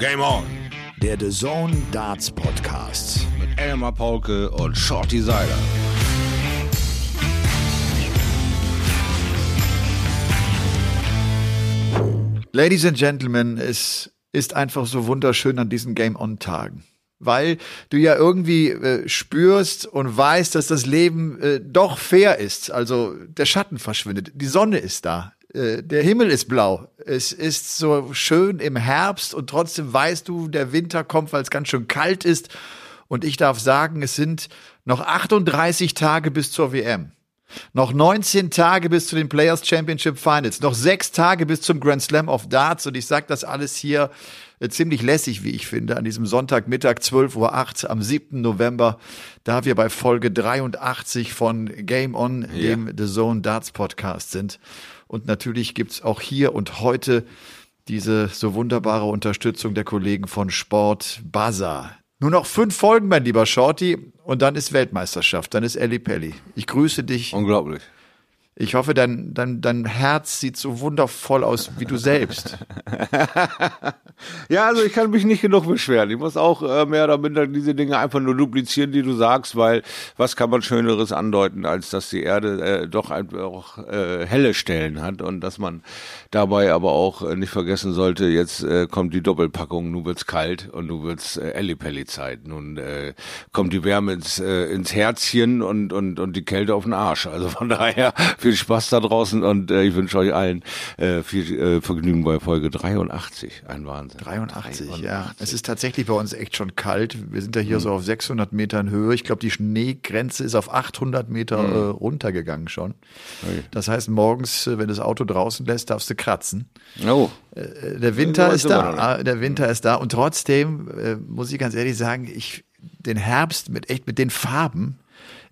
Game On. Der The Zone Darts Podcast. Mit Elmar Paulke und Shorty Seiler. Ladies and Gentlemen, es ist einfach so wunderschön an diesen Game On Tagen. Weil du ja irgendwie äh, spürst und weißt, dass das Leben äh, doch fair ist. Also der Schatten verschwindet, die Sonne ist da, der Himmel ist blau. Es ist so schön im Herbst und trotzdem weißt du, der Winter kommt, weil es ganz schön kalt ist. Und ich darf sagen, es sind noch 38 Tage bis zur WM. Noch 19 Tage bis zu den Players Championship Finals. Noch sechs Tage bis zum Grand Slam of Darts. Und ich sage das alles hier äh, ziemlich lässig, wie ich finde, an diesem Sonntagmittag 12.08 Uhr am 7. November, da wir bei Folge 83 von Game On, ja. dem The Zone Darts Podcast sind. Und natürlich gibt's auch hier und heute diese so wunderbare Unterstützung der Kollegen von Sport Bazaar. Nur noch fünf Folgen, mein lieber Shorty, und dann ist Weltmeisterschaft, dann ist Ellie Pelli. Ich grüße dich. Unglaublich. Ich hoffe, dein, dein, dein Herz sieht so wundervoll aus wie du selbst. ja, also ich kann mich nicht genug beschweren. Ich muss auch äh, mehr oder minder diese Dinge einfach nur duplizieren, die du sagst, weil was kann man Schöneres andeuten, als dass die Erde äh, doch einfach äh, helle Stellen hat und dass man dabei aber auch äh, nicht vergessen sollte, jetzt äh, kommt die Doppelpackung, nun wird's kalt und nun wird's äh, Ellipelli-Zeit. Nun äh, kommt die Wärme ins, äh, ins Herzchen und, und, und die Kälte auf den Arsch. Also von daher viel Spaß da draußen und äh, ich wünsche euch allen äh, viel äh, Vergnügen bei Folge 83. Ein Wahnsinn. 83, 83, ja. Es ist tatsächlich bei uns echt schon kalt. Wir sind ja hier mhm. so auf 600 Metern Höhe. Ich glaube, die Schneegrenze ist auf 800 Meter mhm. äh, runtergegangen schon. Okay. Das heißt, morgens, äh, wenn das Auto draußen lässt, darfst du kratzen. Oh. Äh, der Winter ist da. Ah, der Winter ist da. Und trotzdem äh, muss ich ganz ehrlich sagen, ich den Herbst mit echt mit den Farben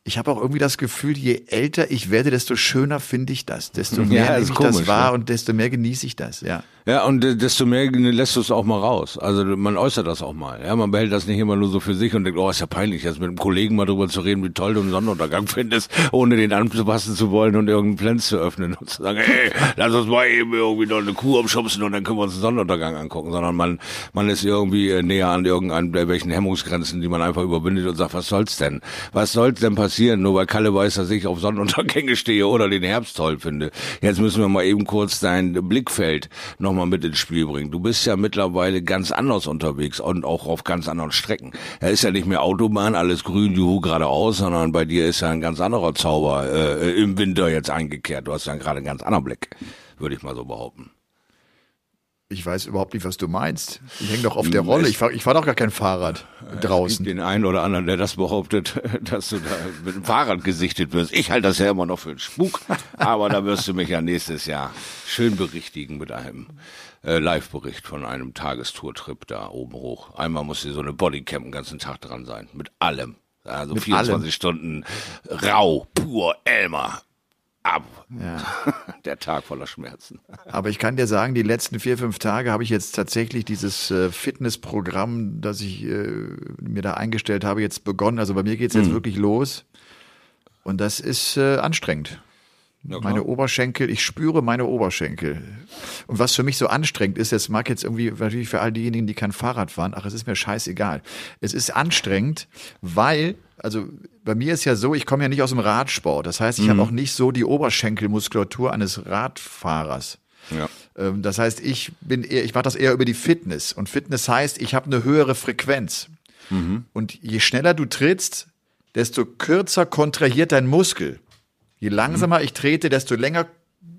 ich habe auch irgendwie das Gefühl, je älter ich werde, desto schöner finde ich das, desto mehr ja, nehme ich komisch, das wahr ne? und desto mehr genieße ich das, ja. Ja, und desto mehr lässt du es auch mal raus. Also man äußert das auch mal. Ja, man behält das nicht immer nur so für sich und denkt, oh, ist ja peinlich, jetzt mit einem Kollegen mal drüber zu reden, wie toll du einen Sonnenuntergang findest, ohne den anzupassen zu wollen und irgendeinen Pflanz zu öffnen und zu sagen, hey, lass uns mal eben irgendwie noch eine Kuh umschubsen und dann können wir uns einen Sonnenuntergang angucken, sondern man, man ist irgendwie äh, näher an irgendeinen, welchen Hemmungsgrenzen, die man einfach überwindet und sagt, was soll's denn? Was soll's denn passieren, nur weil Kalle weiß, dass ich auf Sonnenuntergänge stehe oder den Herbst toll finde? Jetzt müssen wir mal eben kurz dein Blickfeld noch mal mit ins Spiel bringen. Du bist ja mittlerweile ganz anders unterwegs und auch auf ganz anderen Strecken. Er ist ja nicht mehr Autobahn, alles grün, juhu, geradeaus, sondern bei dir ist ja ein ganz anderer Zauber äh, im Winter jetzt eingekehrt. Du hast ja gerade einen ganz anderen Blick, würde ich mal so behaupten. Ich weiß überhaupt nicht, was du meinst. Ich hänge doch auf der Rolle. Ich fahre ich fahr doch gar kein Fahrrad draußen. Den einen oder anderen, der das behauptet, dass du da mit dem Fahrrad gesichtet wirst. Ich halte das ja immer noch für einen Spuk, aber da wirst du mich ja nächstes Jahr schön berichtigen mit einem äh, Live-Bericht von einem Tagestourtrip da oben hoch. Einmal muss hier so eine Bodycam den ganzen Tag dran sein. Mit allem. Also mit 24 allem. Stunden rau, pur Elmer ab. Ja. Der Tag voller Schmerzen. Aber ich kann dir sagen, die letzten vier, fünf Tage habe ich jetzt tatsächlich dieses äh, Fitnessprogramm, das ich äh, mir da eingestellt habe, jetzt begonnen. Also bei mir geht es jetzt mhm. wirklich los. Und das ist äh, anstrengend. Ja, meine Oberschenkel, ich spüre meine Oberschenkel. Und was für mich so anstrengend ist, das mag jetzt irgendwie natürlich für all diejenigen, die kein Fahrrad fahren, ach, es ist mir scheißegal. Es ist anstrengend, weil, also bei mir ist ja so, ich komme ja nicht aus dem Radsport. Das heißt, ich mhm. habe auch nicht so die Oberschenkelmuskulatur eines Radfahrers. Ja. Ähm, das heißt, ich bin eher, ich mache das eher über die Fitness. Und Fitness heißt, ich habe eine höhere Frequenz. Mhm. Und je schneller du trittst, desto kürzer kontrahiert dein Muskel. Je langsamer mhm. ich trete, desto länger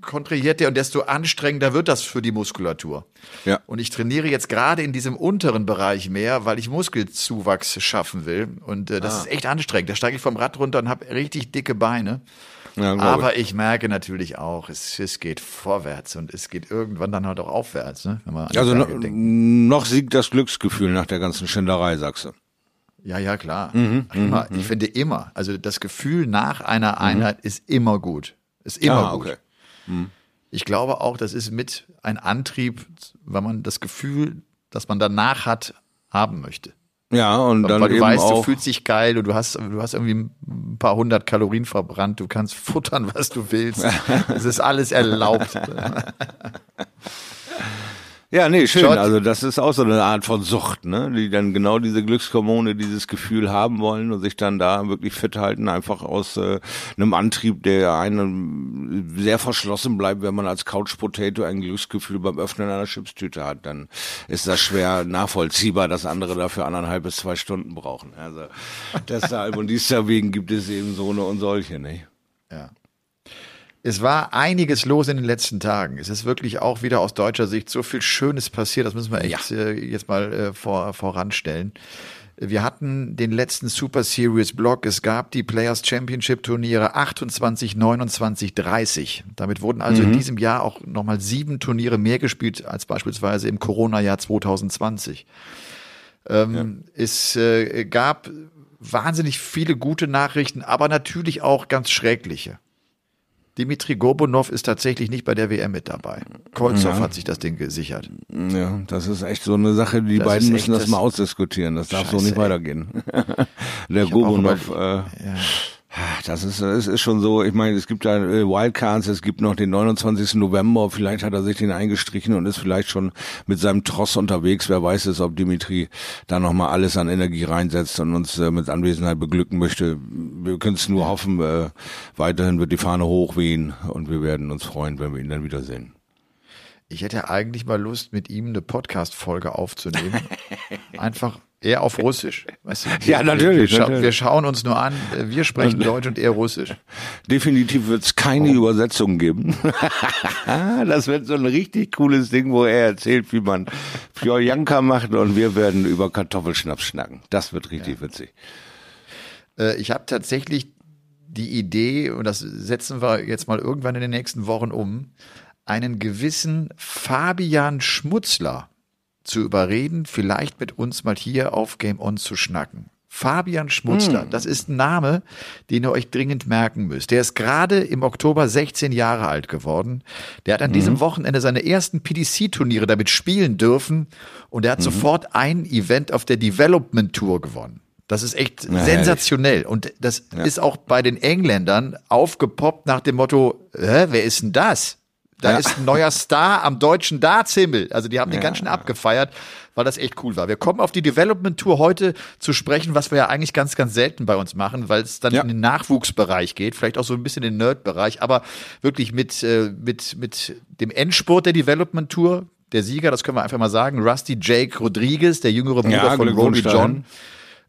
kontrahiert der und desto anstrengender wird das für die Muskulatur. Ja. Und ich trainiere jetzt gerade in diesem unteren Bereich mehr, weil ich Muskelzuwachs schaffen will. Und äh, das ah. ist echt anstrengend. Da steige ich vom Rad runter und habe richtig dicke Beine. Ja, Aber ich merke natürlich auch, es, es geht vorwärts und es geht irgendwann dann halt auch aufwärts. Ne? also no, noch siegt das Glücksgefühl nach der ganzen Schinderei, sagst du. Ja, ja, klar. Mhm, immer, mhm, ich finde immer, also das Gefühl nach einer mhm. Einheit mhm. ist immer gut. Ist immer ah, gut. Okay. Mhm. Ich glaube auch, das ist mit ein Antrieb, weil man das Gefühl, das man danach hat, haben möchte. Ja, und dann Weil du eben weißt, auch du fühlst dich geil und du hast, du hast irgendwie ein paar hundert Kalorien verbrannt, du kannst futtern, was du willst. Es ist alles erlaubt. Ja, nee, schön. Shot. Also das ist auch so eine Art von Sucht, ne? Die dann genau diese Glückshormone, dieses Gefühl haben wollen und sich dann da wirklich fit halten, einfach aus äh, einem Antrieb, der einem sehr verschlossen bleibt, wenn man als Couch Potato ein Glücksgefühl beim Öffnen einer Chipstüte hat, dann ist das schwer nachvollziehbar, dass andere dafür anderthalb bis zwei Stunden brauchen. Also deshalb und deswegen gibt es eben so eine und solche, ne? Ja. Es war einiges los in den letzten Tagen. Es ist wirklich auch wieder aus deutscher Sicht so viel Schönes passiert. Das müssen wir echt äh, jetzt mal äh, vor, voranstellen. Wir hatten den letzten Super Series Block. Es gab die Players Championship Turniere 28, 29, 30. Damit wurden also in diesem Jahr auch nochmal sieben Turniere mehr gespielt als beispielsweise im Corona-Jahr 2020. Ähm, Es äh, gab wahnsinnig viele gute Nachrichten, aber natürlich auch ganz schreckliche. Dimitri Gorbunov ist tatsächlich nicht bei der WM mit dabei. Kolzow hat sich das Ding gesichert. Ja, das ist echt so eine Sache, die Das beiden müssen das, das- mal ausdiskutieren. Das darf so Scheiße, nicht ey. weitergehen. Der Gobunov, äh, Ja. Das ist, es ist schon so, ich meine, es gibt da äh, Wildcards, es gibt noch den 29. November, vielleicht hat er sich den eingestrichen und ist vielleicht schon mit seinem Tross unterwegs. Wer weiß es, ob Dimitri da nochmal alles an Energie reinsetzt und uns äh, mit Anwesenheit beglücken möchte. Wir können es nur hoffen, äh, weiterhin wird die Fahne hochwehen und wir werden uns freuen, wenn wir ihn dann wiedersehen. Ich hätte eigentlich mal Lust, mit ihm eine Podcast-Folge aufzunehmen. Einfach er auf Russisch. Weißt du, Ja, natürlich, Wir, natürlich. wir schauen uns nur an. Wir sprechen Deutsch und er Russisch. Definitiv wird es keine Übersetzung geben. das wird so ein richtig cooles Ding, wo er erzählt, wie man Fjoljanka macht und wir werden über Kartoffelschnaps schnacken. Das wird richtig witzig. Äh, Ich habe tatsächlich die Idee, und das setzen wir jetzt mal irgendwann in den nächsten Wochen um, einen gewissen Fabian Schmutzler zu überreden, vielleicht mit uns mal hier auf Game On zu schnacken. Fabian Schmutzler, das ist ein Name, den ihr euch dringend merken müsst. Der ist gerade im Oktober 16 Jahre alt geworden. Der hat an diesem Wochenende seine ersten PDC-Turniere damit spielen dürfen und er hat sofort ein Event auf der Development Tour gewonnen. Das ist echt Na, sensationell. Und das ist auch bei den Engländern aufgepoppt nach dem Motto, Hä, wer ist denn das? Da Ja. ist ein neuer Star am deutschen Dartshimmel. Also die haben den ganz schön abgefeiert, weil das echt cool war. Wir kommen auf die Development Tour heute zu sprechen, was wir ja eigentlich ganz, ganz selten bei uns machen, weil es dann Ja. in den Nachwuchsbereich geht, vielleicht auch so ein bisschen in den Nerd-Bereich, aber wirklich mit, äh, mit, mit dem Endspurt der Development Tour. Der Sieger, das können wir einfach mal sagen, Rusty Jake Rodriguez, der jüngere Bruder Ja, von Rory John.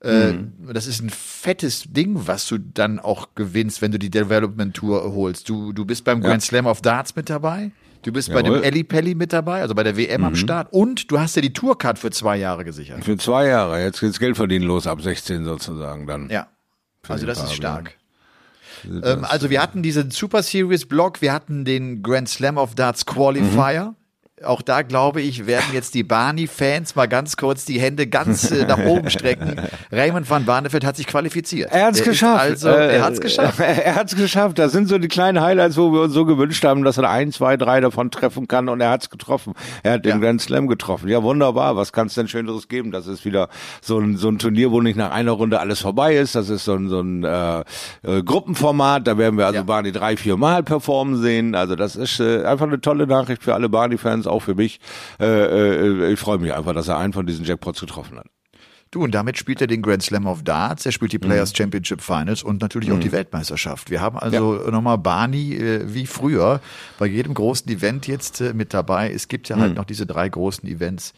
Äh, Das ist ein fettes Ding, was du dann auch gewinnst, wenn du die Development Tour holst. Du, du bist beim Grand Slam of Darts mit dabei. Du bist bei dem Jawohl. Ellie Pelli mit dabei, also bei der WM am Start. Und du hast ja die Tourcard für zwei Jahre gesichert. Für zwei Jahre. Jetzt geht's Geld verdienen los ab 16 sozusagen dann. Ja. Also das ist stark. Ähm, also wir hatten diesen Super Series Block, wir hatten den Grand Slam of Darts Qualifier. Auch da glaube ich, werden jetzt die Barney-Fans mal ganz kurz die Hände ganz äh, nach oben strecken. Raymond van Barneveld hat sich qualifiziert. Er hat's Der ist geschafft. Also, Äh, er hat's geschafft. Er hat's geschafft. Das sind so die kleinen Highlights, wo wir uns so gewünscht haben, dass er ein, zwei, drei davon treffen kann und er hat's getroffen. Er hat den Ja. Grand Slam getroffen. Ja, wunderbar. Was kann's denn Schöneres geben? Das ist wieder so ein, so ein Turnier, wo nicht nach einer Runde alles vorbei ist. Das ist so ein, so ein äh, äh, Gruppenformat. Da werden wir also Ja. Barney drei, vier Mal performen sehen. Also das ist äh, einfach eine tolle Nachricht für alle Barney-Fans, auch für mich. Äh, äh, ich freue mich einfach, dass er einen von diesen Jackpots getroffen hat. Du, und damit spielt er den Grand Slam of Darts, er spielt die Mhm. Players Championship Finals und natürlich auch die Weltmeisterschaft. Wir haben also nochmal Barney äh, wie früher bei jedem großen Event jetzt äh, mit dabei. Es gibt ja Mhm. halt noch diese drei großen Events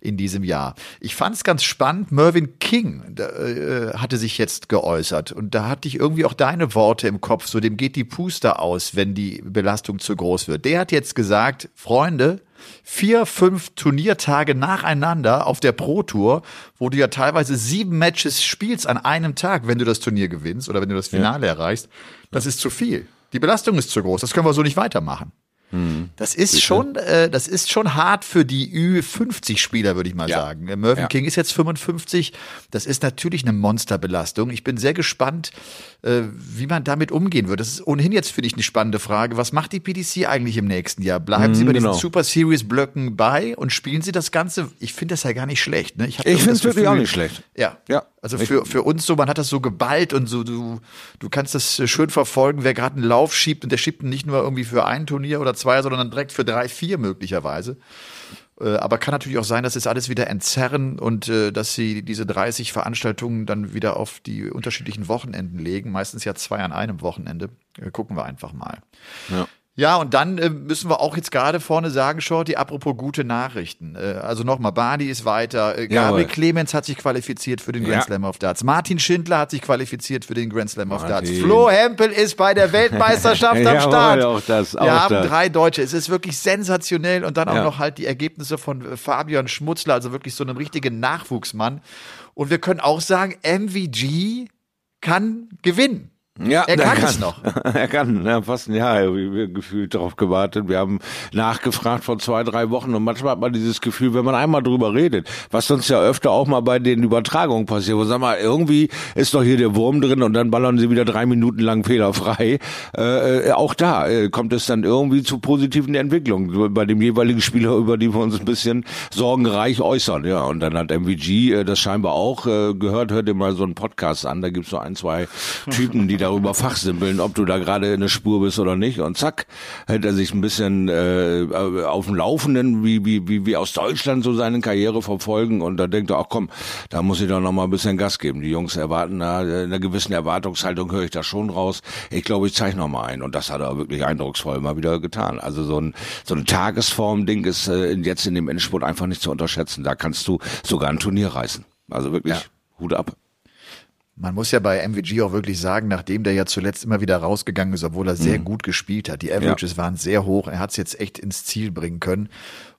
in diesem Jahr. Ich fand es ganz spannend, Mervyn King da, äh, hatte sich jetzt geäußert und da hatte ich irgendwie auch deine Worte im Kopf, so dem geht die Puster aus, wenn die Belastung zu groß wird. Der hat jetzt gesagt, Freunde, vier, fünf Turniertage nacheinander auf der Pro Tour, wo du ja teilweise sieben Matches spielst an einem Tag, wenn du das Turnier gewinnst oder wenn du das Finale erreichst, das ist zu viel. Die Belastung ist zu groß. Das können wir so nicht weitermachen. Das ist schon, äh, das ist schon hart für die Ü50-Spieler, würde ich mal Ja. sagen. Der Mervyn Ja. King ist jetzt 55. Das ist natürlich eine Monsterbelastung. Ich bin sehr gespannt, äh, wie man damit umgehen wird. Das ist ohnehin jetzt für dich eine spannende Frage. Was macht die PDC eigentlich im nächsten Jahr? Bleiben Sie bei genau. diesen Super Series Blöcken bei und spielen Sie das Ganze? Ich finde das ja gar nicht schlecht. Ne? Ich irgendwie finde es wirklich auch nicht schlecht. Ja. Ja, Also für, für uns so, man hat das so geballt und so, du, du kannst das schön verfolgen, wer gerade einen Lauf schiebt und der schiebt ihn nicht nur irgendwie für ein Turnier oder zwei, sondern dann direkt für drei, vier möglicherweise. Äh, aber kann natürlich auch sein, dass es alles wieder entzerren und äh, dass sie diese 30 Veranstaltungen dann wieder auf die unterschiedlichen Wochenenden legen. Meistens ja zwei an einem Wochenende. Äh, gucken wir einfach mal. Ja. Ja, und dann äh, müssen wir auch jetzt gerade vorne sagen, Shorty, apropos gute Nachrichten. Äh, also nochmal, Badi ist weiter. Äh, Gabriel Clemens hat sich qualifiziert für den Grand ja. Slam of Darts. Martin Schindler hat sich qualifiziert für den Grand Slam of Darts. Flo Hempel ist bei der Weltmeisterschaft am Start. Auch das, auch wir haben das. drei Deutsche. Es ist wirklich sensationell. Und dann auch ja. noch halt die Ergebnisse von äh, Fabian Schmutzler, also wirklich so einem richtigen Nachwuchsmann. Und wir können auch sagen, MVG kann gewinnen. Ja, er kann, kann, es noch. er kann, ja, fast ein Jahr wir gefühlt darauf gewartet. Wir haben nachgefragt vor zwei, drei Wochen und manchmal hat man dieses Gefühl, wenn man einmal drüber redet, was sonst ja öfter auch mal bei den Übertragungen passiert, wo sag mal, irgendwie ist doch hier der Wurm drin und dann ballern sie wieder drei Minuten lang fehlerfrei. Äh, äh auch da äh, kommt es dann irgendwie zu positiven Entwicklungen bei dem jeweiligen Spieler, über die wir uns ein bisschen sorgenreich äußern. Ja, und dann hat MVG äh, das scheinbar auch äh, gehört, hört ihr mal so einen Podcast an, da gibt's so ein, zwei Typen, die da darüber fachsimpeln, ob du da gerade in der Spur bist oder nicht. Und zack, hält er sich ein bisschen äh, auf dem Laufenden, wie, wie, wie, wie aus Deutschland so seine Karriere verfolgen. Und da denkt er, ach komm, da muss ich doch noch mal ein bisschen Gas geben. Die Jungs erwarten da, in einer gewissen Erwartungshaltung höre ich da schon raus. Ich glaube, ich zeige noch mal ein. Und das hat er wirklich eindrucksvoll mal wieder getan. Also so ein, so ein Tagesform-Ding ist äh, jetzt in dem Endspurt einfach nicht zu unterschätzen. Da kannst du sogar ein Turnier reißen. Also wirklich ja. Hut ab. Man muss ja bei MVG auch wirklich sagen, nachdem der ja zuletzt immer wieder rausgegangen ist, obwohl er sehr mhm. gut gespielt hat. Die Averages ja. waren sehr hoch. Er hat es jetzt echt ins Ziel bringen können.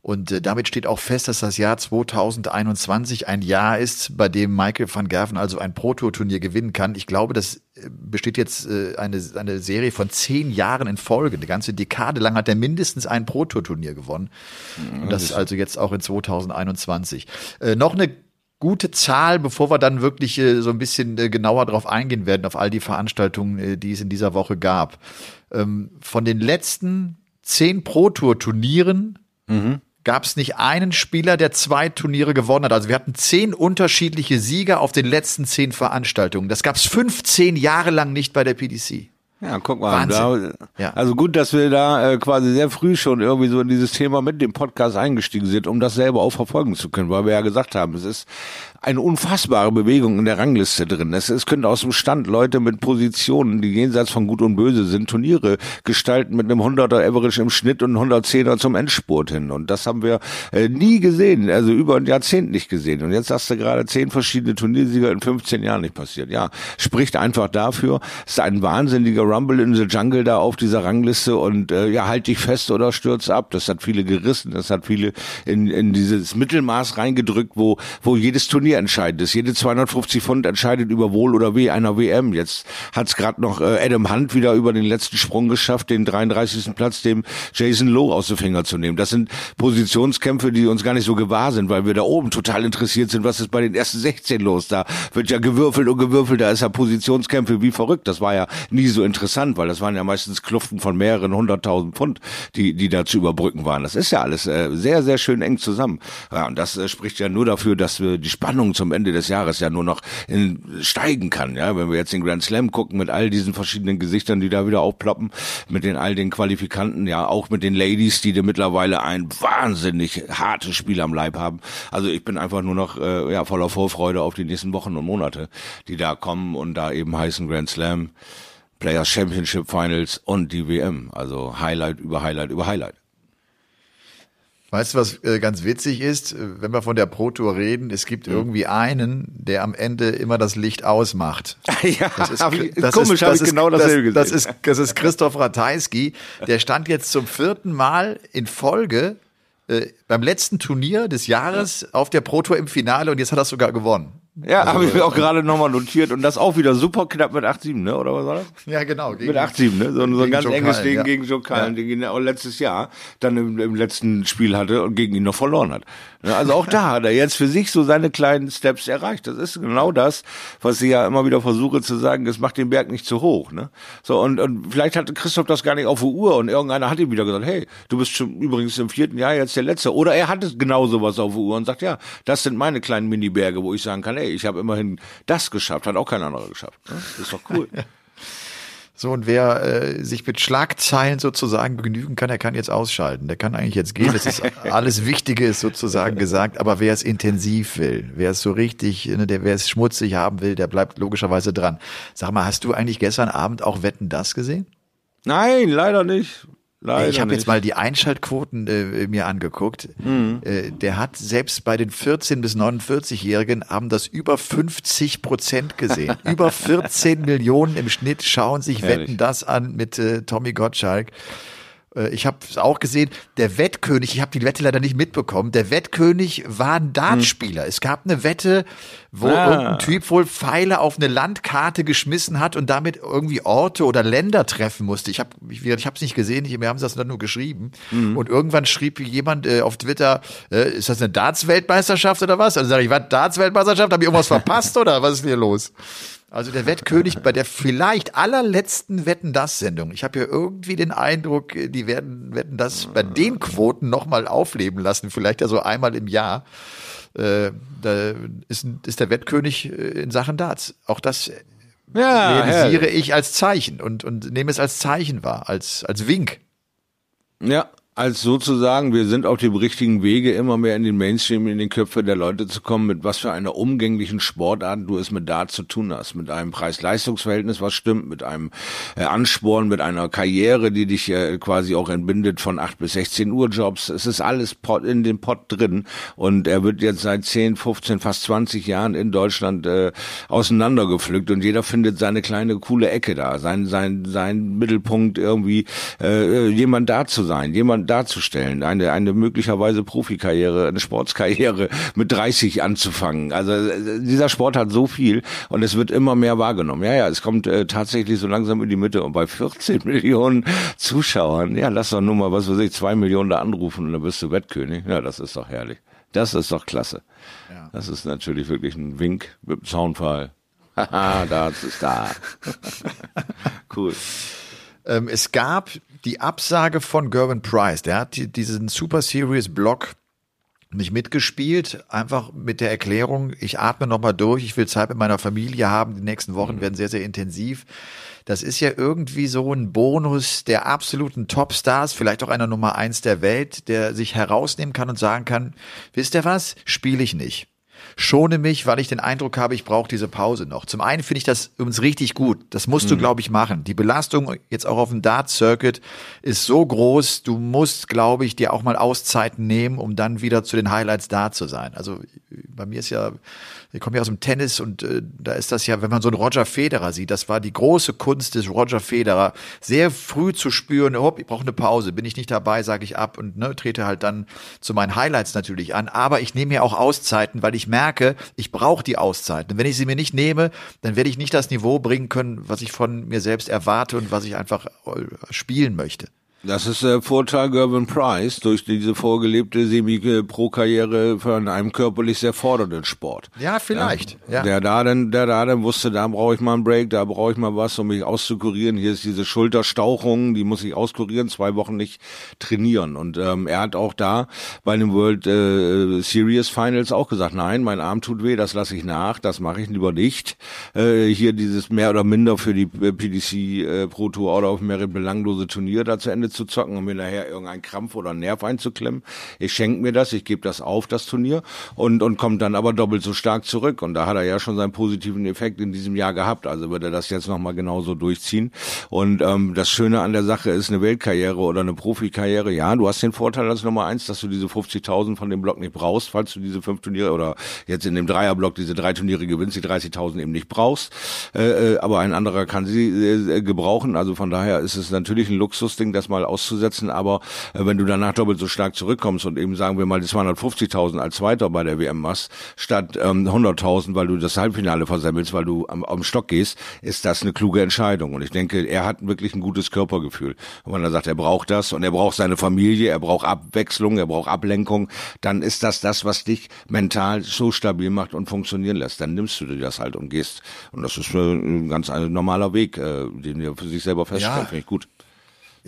Und äh, damit steht auch fest, dass das Jahr 2021 ein Jahr ist, bei dem Michael van Gerven also ein Pro-Tour-Turnier gewinnen kann. Ich glaube, das äh, besteht jetzt äh, eine, eine Serie von zehn Jahren in Folge. Eine ganze Dekade lang hat er mindestens ein Pro-Tour-Turnier gewonnen. Mhm, Und das ist also jetzt auch in 2021. Äh, noch eine gute Zahl, bevor wir dann wirklich äh, so ein bisschen äh, genauer drauf eingehen werden, auf all die Veranstaltungen, äh, die es in dieser Woche gab. Ähm, von den letzten zehn Pro-Tour-Turnieren mhm. gab es nicht einen Spieler, der zwei Turniere gewonnen hat. Also wir hatten zehn unterschiedliche Sieger auf den letzten zehn Veranstaltungen. Das gab es 15 Jahre lang nicht bei der PDC. Ja, guck mal. Da, ja. Also gut, dass wir da äh, quasi sehr früh schon irgendwie so in dieses Thema mit dem Podcast eingestiegen sind, um das selber auch verfolgen zu können, weil wir ja gesagt haben, es ist eine unfassbare Bewegung in der Rangliste drin. Es, es können aus dem Stand Leute mit Positionen, die jenseits von Gut und Böse sind, Turniere gestalten mit einem 100er Average im Schnitt und 110er zum Endspurt hin. Und das haben wir äh, nie gesehen, also über ein Jahrzehnt nicht gesehen. Und jetzt sagst du gerade zehn verschiedene Turniersieger in 15 Jahren nicht passiert. Ja, spricht einfach dafür. Es ist ein wahnsinniger Rumble in the Jungle da auf dieser Rangliste und äh, ja, halt dich fest oder stürz ab. Das hat viele gerissen, das hat viele in, in dieses Mittelmaß reingedrückt, wo, wo jedes Turnier entscheidend ist. Jede 250 Pfund entscheidet über Wohl oder Weh einer WM. Jetzt hat es gerade noch äh, Adam Hunt wieder über den letzten Sprung geschafft, den 33. Platz dem Jason Lowe aus den Finger zu nehmen. Das sind Positionskämpfe, die uns gar nicht so gewahr sind, weil wir da oben total interessiert sind, was ist bei den ersten 16 los. Da wird ja gewürfelt und gewürfelt, da ist ja Positionskämpfe wie verrückt. Das war ja nie so interessant, weil das waren ja meistens Kluften von mehreren hunderttausend Pfund, die, die da zu überbrücken waren. Das ist ja alles äh, sehr, sehr schön eng zusammen. Ja, und das äh, spricht ja nur dafür, dass wir die Spannung Spannung zum Ende des Jahres ja nur noch in, steigen kann. Ja, wenn wir jetzt den Grand Slam gucken mit all diesen verschiedenen Gesichtern, die da wieder aufploppen, mit den all den Qualifikanten, ja, auch mit den Ladies, die da mittlerweile ein wahnsinnig hartes Spiel am Leib haben. Also ich bin einfach nur noch äh, ja voller Vorfreude auf die nächsten Wochen und Monate, die da kommen und da eben heißen Grand Slam. Players Championship Finals und die WM. Also Highlight über Highlight über Highlight. Weißt du, was äh, ganz witzig ist, wenn wir von der Pro Tour reden, es gibt mhm. irgendwie einen, der am Ende immer das Licht ausmacht. ja, das ist, ich, das komisch, habe ich genau dasselbe das, gesehen. Das ist, das ist Christoph Ratajski, der stand jetzt zum vierten Mal in Folge äh, beim letzten Turnier des Jahres auf der Pro Tour im Finale und jetzt hat er sogar gewonnen. Ja, also, habe ich mir auch gerade nochmal notiert und das auch wieder super knapp mit 8-7, ne? Oder was war das? Ja, genau. Gegen, mit 8-7, ne? So, so ein ganz Joe enges Ding ja. gegen Joe Cullen, ja. den ihn auch letztes Jahr dann im, im, letzten Spiel hatte und gegen ihn noch verloren hat. Also auch da hat er jetzt für sich so seine kleinen Steps erreicht. Das ist genau das, was ich ja immer wieder versuche zu sagen, es macht den Berg nicht zu hoch, ne? So, und, und vielleicht hatte Christoph das gar nicht auf der Uhr und irgendeiner hat ihm wieder gesagt, hey, du bist schon übrigens im vierten Jahr jetzt der Letzte. Oder er hatte genau sowas auf der Uhr und sagt, ja, das sind meine kleinen Mini-Berge, wo ich sagen kann, ey, hey, ich habe immerhin das geschafft, hat auch kein anderer geschafft. Ne? Das ist doch cool. So, und wer äh, sich mit Schlagzeilen sozusagen begnügen kann, der kann jetzt ausschalten. Der kann eigentlich jetzt gehen. Das ist alles Wichtige ist sozusagen gesagt. Aber wer es intensiv will, wer es so richtig, ne, der wer es schmutzig haben will, der bleibt logischerweise dran. Sag mal, hast du eigentlich gestern Abend auch Wetten das gesehen? Nein, leider nicht. Leider ich habe jetzt mal die Einschaltquoten äh, mir angeguckt. Mhm. Äh, der hat selbst bei den 14 bis 49-Jährigen haben das über 50 Prozent gesehen. über 14 Millionen im Schnitt schauen sich Herrlich. Wetten das an mit äh, Tommy Gottschalk. Äh, Ich habe es auch gesehen, der Wettkönig, ich habe die Wette leider nicht mitbekommen, der Wettkönig war ein Dartspieler. Es gab eine Wette, wo Ah. irgendein Typ wohl Pfeile auf eine Landkarte geschmissen hat und damit irgendwie Orte oder Länder treffen musste. Ich habe ich, ich es nicht gesehen, ich, mir haben sie das dann nur geschrieben. Und irgendwann schrieb jemand äh, auf Twitter, äh, ist das eine Darts-Weltmeisterschaft oder was? Also sage ich, was, Darts-Weltmeisterschaft? Habe ich irgendwas verpasst oder was ist hier los? Also der Wettkönig bei der vielleicht allerletzten Wetten das Sendung. Ich habe ja irgendwie den Eindruck, die werden Wetten das bei den Quoten nochmal aufleben lassen, vielleicht ja so einmal im Jahr. Äh, da ist, ist der Wettkönig äh, in Sachen Darts. Auch das ja, realisiere ich als Zeichen und, und nehme es als Zeichen wahr, als, als Wink. Ja, als sozusagen, wir sind auf dem richtigen Wege, immer mehr in den Mainstream, in den Köpfe der Leute zu kommen, mit was für einer umgänglichen Sportart du es mit Dart zu tun hast. Mit einem Preis-Leistungs-Verhältnis, was stimmt, mit einem äh, Ansporn, mit einer Karriere, die dich äh, quasi auch entbindet von 8 bis 16 Uhr Jobs. Es ist alles Pot, in dem Pott drin. Und er wird jetzt seit 10, 15, fast 20 Jahren in Deutschland äh, auseinandergepflückt und jeder findet seine kleine coole Ecke da, sein, sein, sein Mittelpunkt irgendwie, äh, jemand da zu sein, jemand darzustellen, eine, eine möglicherweise Profikarriere, eine Sportskarriere mit 30 anzufangen. Also äh, dieser Sport hat so viel und es wird immer mehr wahrgenommen. Ja, ja, es kommt äh, tatsächlich so langsam in die Mitte und bei 14 Millionen Zuschauern, ja, lass doch nur mal, was weiß ich, zwei Millionen da anrufen und dann bist du Wettkönig. Ja, das ist doch herrlich. Das ist doch klasse. Ja. Das ist natürlich wirklich ein Wink mit dem Soundfall. Haha, da ist es da. cool. Ähm, es gab die Absage von Gervin Price. Der hat die, diesen Super Series Block nicht mitgespielt, einfach mit der Erklärung, ich atme nochmal durch, ich will Zeit mit meiner Familie haben, die nächsten Wochen werden sehr, sehr intensiv. Das ist ja irgendwie so ein Bonus der absoluten Topstars, vielleicht auch einer Nummer eins der Welt, der sich herausnehmen kann und sagen kann, wisst ihr was, spiele ich nicht schone mich, weil ich den Eindruck habe, ich brauche diese Pause noch. Zum einen finde ich das übrigens richtig gut. Das musst du, glaube ich, machen. Die Belastung jetzt auch auf dem Dart-Circuit ist so groß, du musst, glaube ich, dir auch mal Auszeiten nehmen, um dann wieder zu den Highlights da zu sein. Also bei mir ist ja, ich komme ja aus dem Tennis und äh, da ist das ja, wenn man so einen Roger Federer sieht, das war die große Kunst des Roger Federer, sehr früh zu spüren, hopp, ich brauche eine Pause, bin ich nicht dabei, sage ich ab und ne, trete halt dann zu meinen Highlights natürlich an. Aber ich nehme mir auch Auszeiten, weil ich merke, ich brauche die Auszeiten. Wenn ich sie mir nicht nehme, dann werde ich nicht das Niveau bringen können, was ich von mir selbst erwarte und was ich einfach äh, spielen möchte. Das ist der Vorteil Gervin Price durch diese vorgelebte Semi-Pro-Karriere von einem körperlich sehr fordernden Sport. Ja, vielleicht. Ja. Der da dann, der da dann wusste, da brauche ich mal einen Break, da brauche ich mal was, um mich auszukurieren. Hier ist diese Schulterstauchung, die muss ich auskurieren, zwei Wochen nicht trainieren. Und ähm, er hat auch da bei den World äh, Series Finals auch gesagt, nein, mein Arm tut weh, das lasse ich nach, das mache ich lieber nicht. Äh, hier dieses mehr oder minder für die PDC äh, Pro Tour oder auf Merit belanglose Turnier da zu Ende zu zocken und mir nachher irgendeinen Krampf oder einen Nerv einzuklemmen. Ich schenke mir das, ich gebe das auf, das Turnier, und, und kommt dann aber doppelt so stark zurück. Und da hat er ja schon seinen positiven Effekt in diesem Jahr gehabt. Also wird er das jetzt nochmal genauso durchziehen. Und ähm, das Schöne an der Sache ist eine Weltkarriere oder eine Profikarriere. Ja, du hast den Vorteil als Nummer eins, dass du diese 50.000 von dem Block nicht brauchst, falls du diese fünf Turniere oder jetzt in dem Dreierblock diese drei Turniere gewinnst, die 30.000 eben nicht brauchst. Äh, äh, aber ein anderer kann sie äh, gebrauchen. Also von daher ist es natürlich ein Luxusding, das mal auszusetzen. Aber äh, wenn du danach doppelt so stark zurückkommst und eben sagen wir mal die 250.000 als Zweiter bei der WM machst, statt ähm, 100.000, weil du das Halbfinale versemmelst, weil du am, am Stock gehst, ist das eine kluge Entscheidung. Und ich denke, er hat wirklich ein gutes Körpergefühl. Und wenn er sagt, er braucht das und er braucht seine Familie, er braucht Abwechslung, er braucht Ablenkung, dann ist das das, was dich mental so stabil macht und funktionieren lässt. Dann nimmst du dir das halt und gehst. Und das ist ein ganz normaler Weg, äh, den er für sich selber feststellt. Ja. Finde ich gut.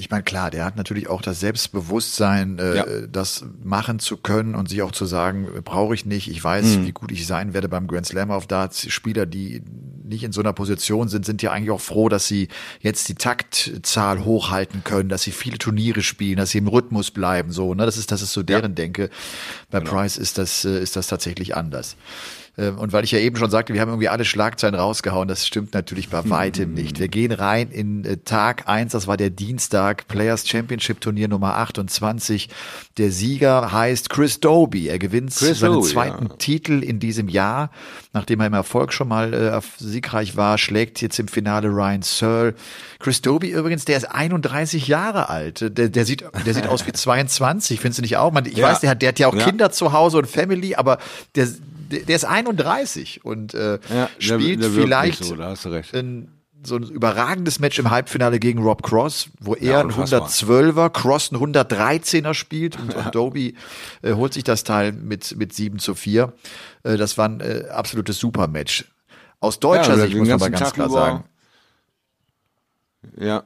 Ich meine, klar, der hat natürlich auch das Selbstbewusstsein, äh, Ja. das machen zu können und sich auch zu sagen, brauche ich nicht. Ich weiß, Mhm. wie gut ich sein werde beim Grand Slam auf Darts. Spieler, die nicht in so einer Position sind, sind ja eigentlich auch froh, dass sie jetzt die Taktzahl hochhalten können, dass sie viele Turniere spielen, dass sie im Rhythmus bleiben. So, ne, das ist das ist so deren Denke. Bei Genau. Price ist das äh, ist das tatsächlich anders. Ähm, Und weil ich ja eben schon sagte, wir haben irgendwie alle Schlagzeilen rausgehauen, das stimmt natürlich bei weitem nicht. Wir gehen rein in äh, Tag eins. das war der Dienstag, Players Championship Turnier Nummer 28. Der Sieger heißt Chris Doby. Er gewinnt Chris seinen Doby, zweiten ja. Titel in diesem Jahr. Nachdem er im Erfolg schon mal äh, siegreich war, schlägt jetzt im Finale Ryan Searle. Chris Doby übrigens, der ist 31 Jahre alt. Der, der sieht, der sieht aus wie 22, findest du nicht auch? Man, ich Ja. weiß, der hat, der hat ja auch Ja. Kinder zu Hause und Family, aber der, der, der ist 31 und äh, Ja, der- spielt der wirkt vielleicht so, ein, so ein überragendes Match im Halbfinale gegen Rob Cross, wo er Ja, ein unfassbar. 112er, Cross ein 113er spielt und, und Doby äh, holt sich das Teil mit, mit 7 zu 4. Äh, das war ein äh, absolutes Supermatch. Aus deutscher Ja, Sicht muss man mal ganzen ganz Tag klar sagen. Ja.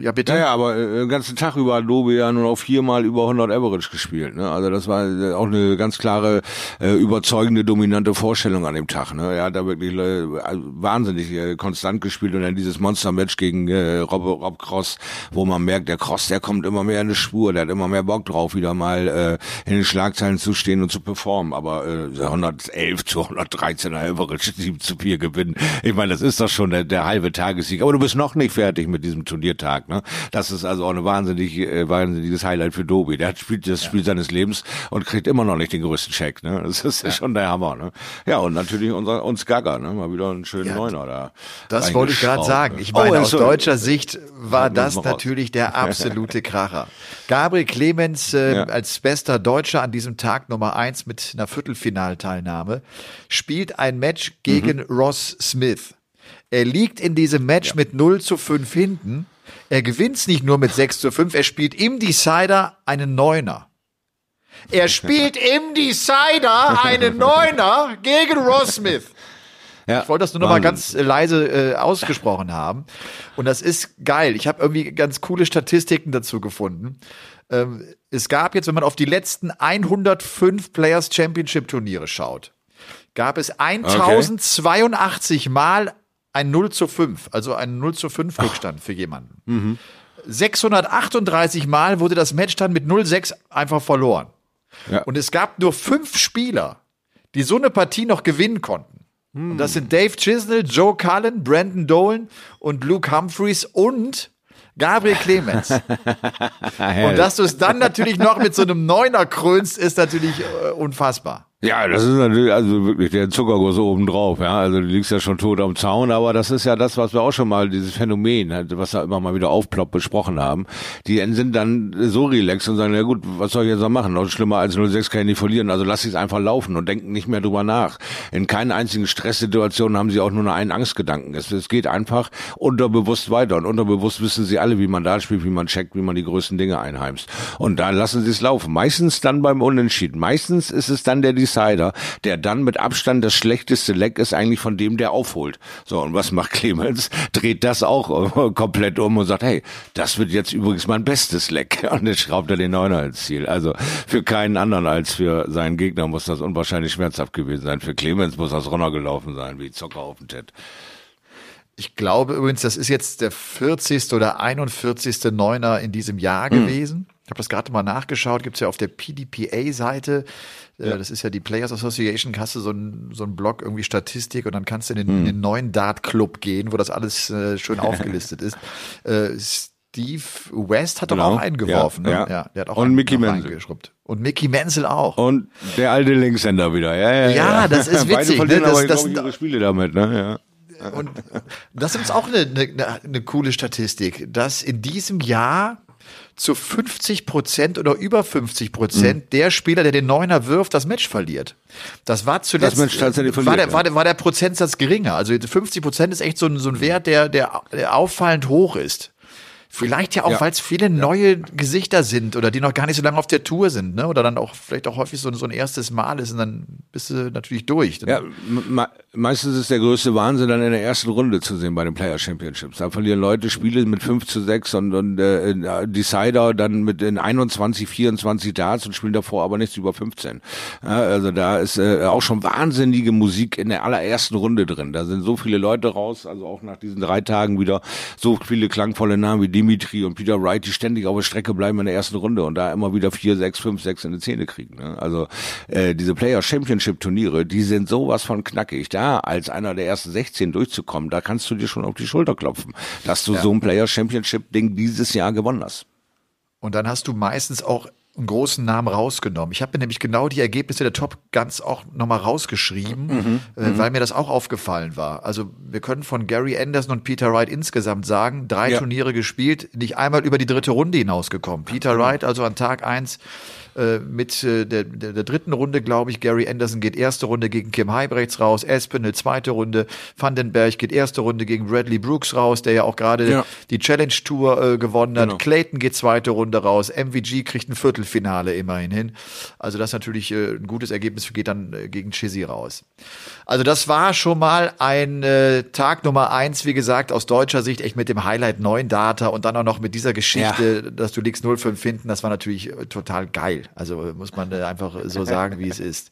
Ja, bitte. Ja, ja, aber äh, den ganzen Tag über hat Lobe ja nur noch viermal über 100 Average gespielt. Ne? Also das war äh, auch eine ganz klare, äh, überzeugende, dominante Vorstellung an dem Tag. Ne? Er hat da wirklich äh, wahnsinnig äh, konstant gespielt und dann dieses Monster-Match gegen äh, Rob, Rob Cross, wo man merkt, der Cross, der kommt immer mehr in eine Spur, der hat immer mehr Bock drauf, wieder mal äh, in den Schlagzeilen zu stehen und zu performen. Aber äh, 111 zu 113 Average, 7 zu 4 gewinnen. Ich meine, das ist doch schon der, der halbe Tagessieg. Aber du bist noch nicht fertig mit diesem Turniertag. Ne? Das ist also auch eine wahnsinnig, äh, wahnsinniges Highlight für Dobi. Der hat spielt das Spiel seines Lebens und kriegt immer noch nicht den größten Check. Ne? Das ist ja. schon der Hammer. Ne? Ja, und natürlich unser, uns Gaga, ne? mal wieder einen schönen Ja, Neuner da. Das wollte ich gerade reingeschraubt, sagen. ne? Ich meine, Oh, aus Entschuldigung. deutscher Sicht war das natürlich der absolute Kracher. Gabriel Clemens äh, Ja. als bester Deutscher an diesem Tag Nummer eins mit einer Viertelfinalteilnahme spielt ein Match gegen Mhm. Ross Smith. Er liegt in diesem Match mit 0 zu 5 hinten. Er gewinnt nicht nur mit 6 zu 5, er spielt im Decider einen Neuner. Er spielt im Decider einen Neuner gegen Ross Smith. Ja, Ich wollte das nur noch mal ganz äh, leise äh, ausgesprochen haben. Und das ist geil. Ich habe irgendwie ganz coole Statistiken dazu gefunden. Ähm, es gab jetzt, wenn man auf die letzten 105 Players Championship Turniere schaut, gab es 1082 Mal ein 0 zu 5, also ein 0 zu 5 Rückstand für jemanden. 638 Mal wurde das Match dann mit 0-6 einfach verloren. Ja. Und es gab nur fünf Spieler, die so eine Partie noch gewinnen konnten. Und das sind Dave Chisnell, Joe Cullen, Brandon Dolan und Luke Humphreys und Gabriel Clemens. und dass du es dann natürlich noch mit so einem Neuner krönst, ist natürlich äh, unfassbar. Ja, das ist natürlich also wirklich der Zuckerguss oben drauf, ja. Also du liegst ja schon tot am Zaun, aber das ist ja das, was wir auch schon mal, dieses Phänomen, halt, was da immer mal wieder aufploppt, besprochen haben. Die sind dann so relaxed und sagen, ja gut, was soll ich jetzt noch machen? Noch schlimmer als 06 kann ich nicht verlieren, also lass ich es einfach laufen und denken nicht mehr drüber nach. In keiner einzigen Stresssituation haben sie auch nur einen Angstgedanken. Es, es geht einfach unterbewusst weiter und unterbewusst wissen sie alle, wie man da spielt, wie man checkt, wie man die größten Dinge einheimst. Und da lassen sie es laufen. Meistens dann beim Unentschieden. Meistens ist es dann der Decider, der dann mit Abstand das schlechteste Leck ist eigentlich von dem, der aufholt. So, und was macht Clemens? Dreht das auch komplett um und sagt, hey, das wird jetzt übrigens mein bestes Leck. Und dann schraubt er den Neuner ins Ziel. Also für keinen anderen als für seinen Gegner muss das unwahrscheinlich schmerzhaft gewesen sein. Für Clemens muss das runtergelaufen sein, wie Zocker auf dem Ted. Ich glaube übrigens, das ist jetzt der 40. oder 41. Neuner in diesem Jahr gewesen. Ich habe das gerade mal nachgeschaut, gibt's ja auf der PDPA-Seite. Äh, Das ist ja die Players Association, hast du so einen so einen Blog, irgendwie Statistik und dann kannst du in den, in den neuen Dart-Club gehen, wo das alles äh, schön aufgelistet ist. Äh, Steve West hat doch Genau. auch eingeworfen. Ja, ne? ja. der hat auch Und Mickey Menzel. Und Mickey Menzel auch. Und der alte Linkshänder wieder. Ja, ja, Ja, das ist Beide witzig, verlieren ne? Das- aber, das ich, ihre Spiele damit, ne? Ja. Und das ist auch eine, eine, eine coole Statistik, dass in diesem Jahr zu 50 Prozent oder über 50 Prozent Mhm. der Spieler, der den Neuner wirft, das Match verliert. Das war zuletzt, Das Match tatsächlich war, verliert, der, ja. war, der, war der Prozentsatz geringer. Also 50 Prozent ist echt so ein, so ein Wert, der, der, der auffallend hoch ist. Vielleicht ja auch, Ja. weil es viele neue Gesichter sind oder die noch gar nicht so lange auf der Tour sind, ne? Oder dann auch vielleicht auch häufig so, so ein erstes Mal ist und dann bist du natürlich durch. Ja, meistens ist der größte Wahnsinn dann in der ersten Runde zu sehen bei den Player Championships. Da verlieren Leute Spiele mit 5 zu 6 und, und äh, Decider dann mit in 21, 24 Darts und spielen davor aber nichts über 15. Ja, also da ist äh, auch schon wahnsinnige Musik in der allerersten Runde drin. Da sind so viele Leute raus, also auch nach diesen drei Tagen wieder so viele klangvolle Namen wie Dimitri und Peter Wright, die ständig auf der Strecke bleiben in der ersten Runde und da immer wieder 4, 6, 5, 6 in die Zähne kriegen. Ne? Also äh, diese Player Championship Turniere, die sind sowas von knackig. Da als einer der ersten 16 durchzukommen, da kannst du dir schon auf die Schulter klopfen, dass du ja. so ein Player Championship Ding dieses Jahr gewonnen hast. Und dann hast du meistens auch einen großen Namen rausgenommen. Ich habe mir nämlich genau die Ergebnisse der Top Guns auch nochmal rausgeschrieben, mhm, äh, mhm. weil mir das auch aufgefallen war. Also wir können von Gary Anderson und Peter Wright insgesamt sagen, drei ja. Turniere gespielt, nicht einmal über die dritte Runde hinausgekommen. Peter Wright also an Tag eins äh, mit äh, der, der, der, dritten Runde, glaube ich. Gary Anderson geht erste Runde gegen Kim Heibrechts raus, Espinel zweite Runde, Vandenberg geht erste Runde gegen Bradley Brooks raus, der ja auch gerade ja. die Challenge Tour äh, gewonnen hat. Genau. Clayton geht zweite Runde raus, MVG kriegt ein Viertelfinale immerhin hin. Also das ist natürlich äh, ein gutes Ergebnis, geht dann äh, gegen Chizzy raus. Also das war schon mal ein äh, Tag Nummer eins, wie gesagt, aus deutscher Sicht echt mit dem Highlight neuen Data und dann auch noch mit dieser Geschichte, ja. dass du liegst 05 finden, das war natürlich äh, total geil. Also muss man einfach so sagen, wie es ist.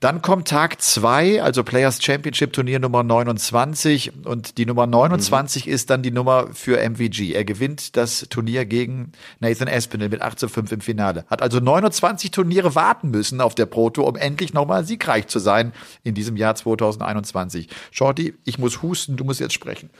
Dann kommt Tag zwei, also Players Championship Turnier Nummer 29 und die Nummer 29 mhm. ist dann die Nummer für MVG. Er gewinnt das Turnier gegen Nathan Espinel mit 8 zu 5 im Finale. Hat also 29 Turniere warten müssen auf der Pro Tour, um endlich nochmal siegreich zu sein in diesem Jahr 2020. 2021. Shorty, ich muss husten, du musst jetzt sprechen.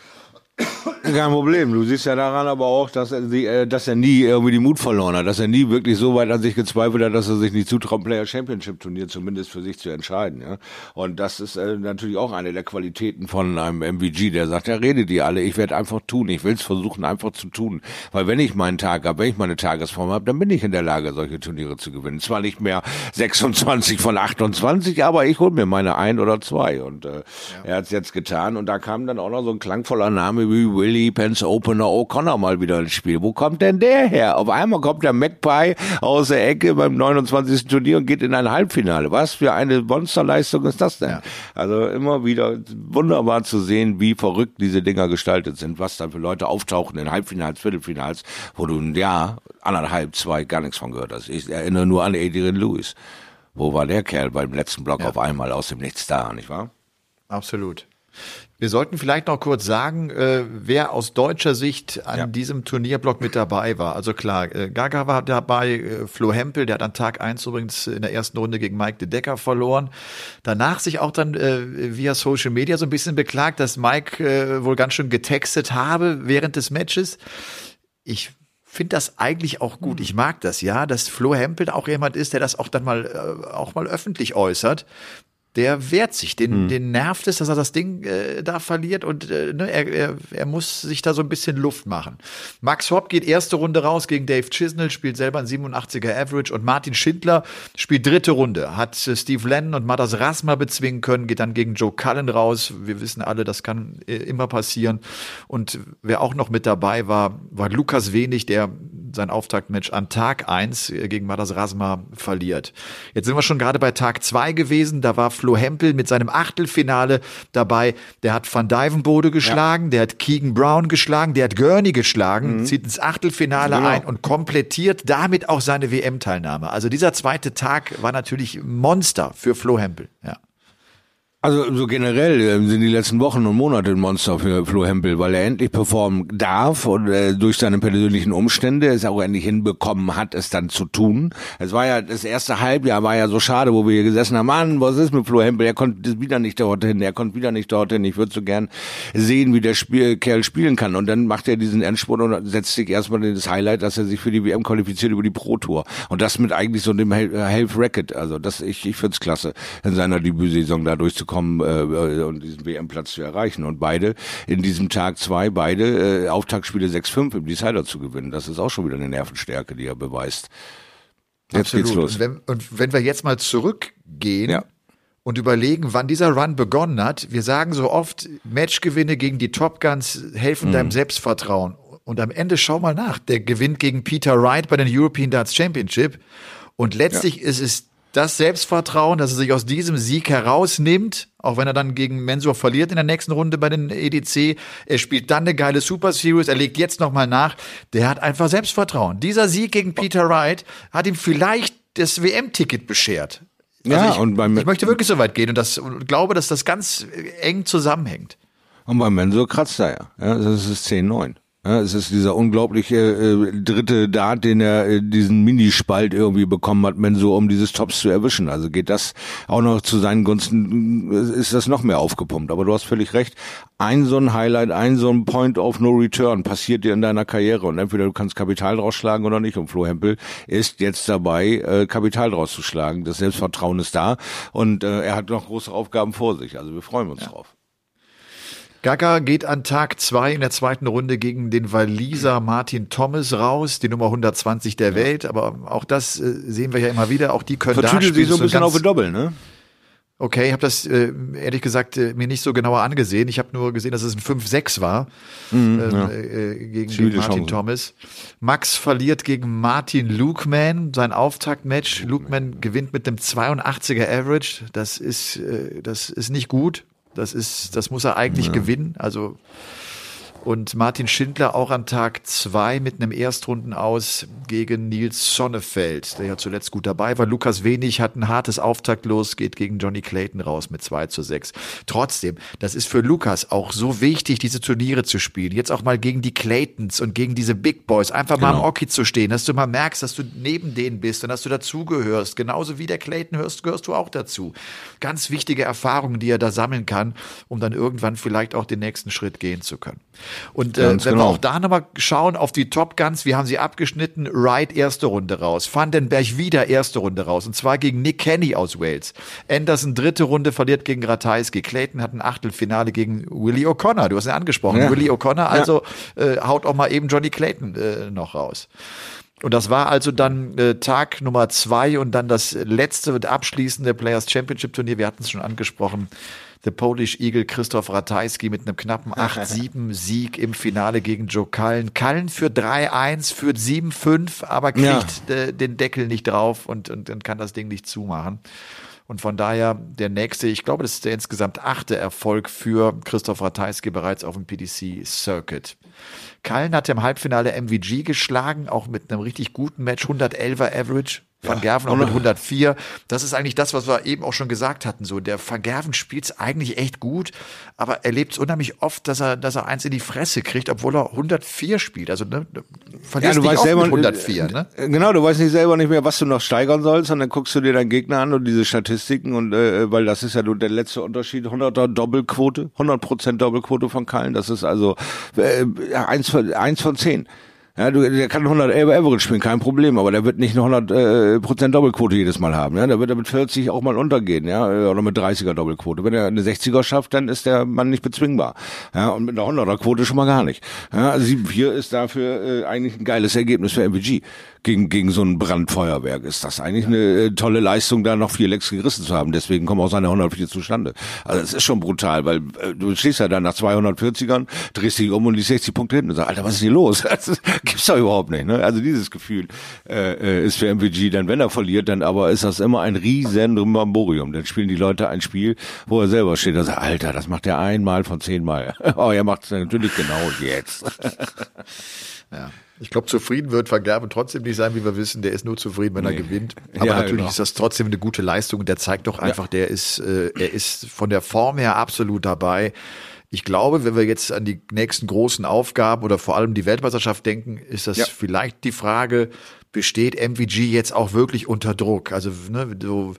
Kein Problem. Du siehst ja daran aber auch, dass er, äh, dass er nie irgendwie die Mut verloren hat, dass er nie wirklich so weit an sich gezweifelt hat, dass er sich nicht zutraut, Player Championship Turnier zumindest für sich zu entscheiden. Ja? Und das ist äh, natürlich auch eine der Qualitäten von einem MVG, der sagt, ja, redet die alle, ich werde einfach tun, ich will es versuchen, einfach zu tun. Weil wenn ich meinen Tag habe, wenn ich meine Tagesform habe, dann bin ich in der Lage, solche Turniere zu gewinnen. Zwar nicht mehr 26 von 28, aber ich hole mir meine ein oder zwei. Und äh, ja. er hat es jetzt getan. Und da kam dann auch noch so ein klangvoller Name wie Willie Pence Opener O'Connor mal wieder ins Spiel. Wo kommt denn der her? Auf einmal kommt der Magpie aus der Ecke beim 29. Turnier und geht in ein Halbfinale. Was für eine Monsterleistung ist das denn? Also immer wieder wunderbar zu sehen, wie verrückt diese Dinger gestaltet sind, was dann für Leute auftauchen in Halbfinals, Viertelfinals, wo du ein Jahr, anderthalb, zwei gar nichts von gehört hast. Ich erinnere nur an Adrian Lewis. Wo war der Kerl beim letzten Block ja. auf einmal aus dem Nichts da, nicht wahr? Absolut. Wir sollten vielleicht noch kurz sagen, äh, wer aus deutscher Sicht an ja. diesem Turnierblock mit dabei war. Also klar, äh, Gaga war dabei, äh, Flo Hempel, der hat an Tag eins übrigens in der ersten Runde gegen Mike de Decker verloren. Danach sich auch dann äh, via Social Media so ein bisschen beklagt, dass Mike äh, wohl ganz schön getextet habe während des Matches. Ich finde das eigentlich auch gut. Ich mag das, ja, dass Flo Hempel auch jemand ist, der das auch dann mal äh, auch mal öffentlich äußert der wehrt sich. Den, hm. den nervt es, dass er das Ding äh, da verliert und äh, ne, er, er, er muss sich da so ein bisschen Luft machen. Max Hopp geht erste Runde raus gegen Dave Chisnell, spielt selber ein 87er Average und Martin Schindler spielt dritte Runde. Hat äh, Steve Lennon und Matas Rasma bezwingen können, geht dann gegen Joe Cullen raus. Wir wissen alle, das kann äh, immer passieren. Und wer auch noch mit dabei war, war Lukas Wenig, der sein Auftaktmatch an Tag eins äh, gegen Matas Rasma verliert. Jetzt sind wir schon gerade bei Tag zwei gewesen. Da war Flo Hempel mit seinem Achtelfinale dabei. Der hat Van Dyvenbode geschlagen, ja. der hat Keegan Brown geschlagen, der hat Gurney geschlagen, mhm. zieht ins Achtelfinale genau. ein und komplettiert damit auch seine WM-Teilnahme. Also dieser zweite Tag war natürlich Monster für Flo Hempel. Ja. Also so generell äh, sind die letzten Wochen und Monate ein Monster für Flo Hempel, weil er endlich performen darf und äh, durch seine persönlichen Umstände es auch endlich hinbekommen hat, es dann zu tun. Es war ja das erste Halbjahr war ja so schade, wo wir hier gesessen haben, Mann, was ist mit Flo Hempel? Er konnte wieder nicht dorthin, er konnte wieder nicht dorthin. Ich würde so gern sehen, wie der Spiel, Kerl spielen kann. Und dann macht er diesen Endspurt und setzt sich erstmal in das Highlight, dass er sich für die WM qualifiziert über die Pro Tour. Und das mit eigentlich so dem Health Racket. Also das ich ich find's klasse, in seiner Debütsaison da durchzukommen kommen äh, und diesen WM-Platz zu erreichen. Und beide in diesem Tag zwei, beide äh, Auftaktspiele 6-5 im Decider zu gewinnen. Das ist auch schon wieder eine Nervenstärke, die er beweist. Jetzt Absolut. geht's los. Und wenn, und wenn wir jetzt mal zurückgehen ja. und überlegen, wann dieser Run begonnen hat, wir sagen so oft, Matchgewinne gegen die Top Guns helfen mhm. deinem Selbstvertrauen. Und am Ende schau mal nach. Der gewinnt gegen Peter Wright bei den European Darts Championship. Und letztlich ja. ist es das Selbstvertrauen, dass er sich aus diesem Sieg herausnimmt, auch wenn er dann gegen Mensur verliert in der nächsten Runde bei den EDC. Er spielt dann eine geile Super Series, er legt jetzt nochmal nach. Der hat einfach Selbstvertrauen. Dieser Sieg gegen Peter Wright hat ihm vielleicht das WM-Ticket beschert. Also Ja, ich, und beim- ich möchte wirklich so weit gehen und, das, und glaube, dass das ganz eng zusammenhängt. Und beim Mensur kratzt er ja. ja das ist 10-9. Ja, es ist dieser unglaubliche äh, dritte Dart, den er äh, diesen Minispalt irgendwie bekommen hat, Mensur, um dieses Tops zu erwischen. Also geht das auch noch zu seinen Gunsten, äh, ist das noch mehr aufgepumpt. Aber du hast völlig recht. Ein so ein Highlight, ein so ein Point of No Return passiert dir in deiner Karriere und entweder du kannst Kapital draus schlagen oder nicht. Und Flo Hempel ist jetzt dabei, äh, Kapital draus zu schlagen. Das Selbstvertrauen ist da und äh, er hat noch große Aufgaben vor sich. Also wir freuen uns drauf. Gaga geht an Tag zwei in der zweiten Runde gegen den Waliser Martin Thomas raus, die Nummer 120 der Welt. Aber auch das äh, sehen wir ja immer wieder. Auch die können da Vertüdelt sich spielen. so ein bisschen auf Doppel, ne? Okay, ich habe das äh, ehrlich gesagt äh, mir nicht so genauer angesehen. Ich habe nur gesehen, dass es ein 5-6 war ähm, äh, gegen Martin Chance. Thomas. Max verliert gegen Martin Lukeman sein Auftaktmatch. Lukeman gewinnt mit einem 82er Average. Das ist äh, das ist nicht gut. Das ist das muss er eigentlich gewinnen. Also und Martin Schindler auch an Tag zwei mit einem Erstrunden aus gegen Nils Sonnefeld, der ja zuletzt gut dabei war. Lukas Wenig hat ein hartes Auftaktlos, geht gegen Johnny Clayton raus mit 2 zu 6. Trotzdem, das ist für Lukas auch so wichtig, diese Turniere zu spielen. Jetzt auch mal gegen die Claytons und gegen diese Big Boys. Einfach mal am Genau. Oki zu stehen, dass du mal merkst, dass du neben denen bist und dass du dazugehörst. Genauso wie der Clayton hörst, gehörst du auch dazu. Ganz wichtige Erfahrungen, die er da sammeln kann, um dann irgendwann vielleicht auch den nächsten Schritt gehen zu können. Und äh, wenn Ganz wir genau. auch da nochmal schauen auf die Top Guns, wir haben sie abgeschnitten. Wright erste Runde raus. Vandenberg wieder erste Runde raus. Und zwar gegen Nick Kenny aus Wales. Anderson dritte Runde verliert gegen Ratajski. Clayton hat ein Achtelfinale gegen Willie O'Connor. Du hast ihn angesprochen. Ja. Willie O'Connor also äh, haut auch mal eben Johnny Clayton äh, noch raus. Und das war also dann äh, Tag Nummer zwei und dann das letzte und abschließende Players Championship Turnier. Wir hatten es schon angesprochen. The Polish Eagle Christoph Ratajski mit einem knappen 8-7 Sieg im Finale gegen Joe Cullen. Cullen führt 3-1, führt 7-5, aber kriegt äh, den Deckel nicht drauf und, und, und kann das Ding nicht zumachen. Und von daher der nächste, ich glaube, das ist der insgesamt achte Erfolg für Christoph Ratajski bereits auf dem PDC Circuit. Kallen hat im Halbfinale MVG geschlagen, auch mit einem richtig guten Match, 111er Average. Van Gerven auch mit 104. Das ist eigentlich das, was wir eben auch schon gesagt hatten. So, der Van Gerven spielt's eigentlich echt gut, aber er lebt unheimlich oft, dass er, dass er eins in die Fresse kriegt, obwohl er 104 spielt. Also, ne, verlierst dich auch mit 104, ne? äh, Genau, du weißt nicht selber nicht mehr, was du noch steigern sollst, und dann guckst du dir deinen Gegner an und diese Statistiken und äh, weil das ist ja nur der letzte Unterschied, 100er Doppelquote, 100% Doppelquote von Kallen, das ist also äh, ja, eins von eins von zehn. Ja, du, der kann 111 Average spielen, kein Problem, aber der wird nicht eine 100 äh, Prozent Doppelquote jedes Mal haben. Ja, der wird er mit 40 auch mal untergehen, ja, oder mit 30er Doppelquote. Wenn er eine 60er schafft, dann ist der Mann nicht bezwingbar. Ja, und mit einer 100er Quote schon mal gar nicht. Ja, also 7-4 ist dafür äh, eigentlich ein geiles Ergebnis für MVG. Gegen, gegen so ein Brandfeuerwerk ist das eigentlich eine äh, tolle Leistung, da noch vier Lecks gerissen zu haben. Deswegen kommen auch seine 104 zustande. Also es ist schon brutal, weil äh, du stehst ja dann nach 240ern, drehst dich um und die 60 Punkte hinten und sagst, Alter, was ist hier los? Das gibt's doch überhaupt nicht. Ne? Also dieses Gefühl äh, äh, ist für MVG dann, wenn er verliert, dann aber ist das immer ein riesen Ramborium. Dann spielen die Leute ein Spiel, wo er selber steht und sagt, Alter, das macht er einmal von zehnmal. oh, er macht es natürlich genau jetzt. Ja. Ich glaube, zufrieden wird Van Gerven trotzdem nicht sein, wie wir wissen. Der ist nur zufrieden, wenn er Nee. gewinnt. Aber Ja, natürlich genau. ist das trotzdem eine gute Leistung. Der zeigt doch einfach, der ist, äh, er ist von der Form her absolut dabei. Ich glaube, wenn wir jetzt an die nächsten großen Aufgaben oder vor allem die Weltmeisterschaft denken, ist das Ja. vielleicht die Frage, besteht MVG jetzt auch wirklich unter Druck? Also, ne, so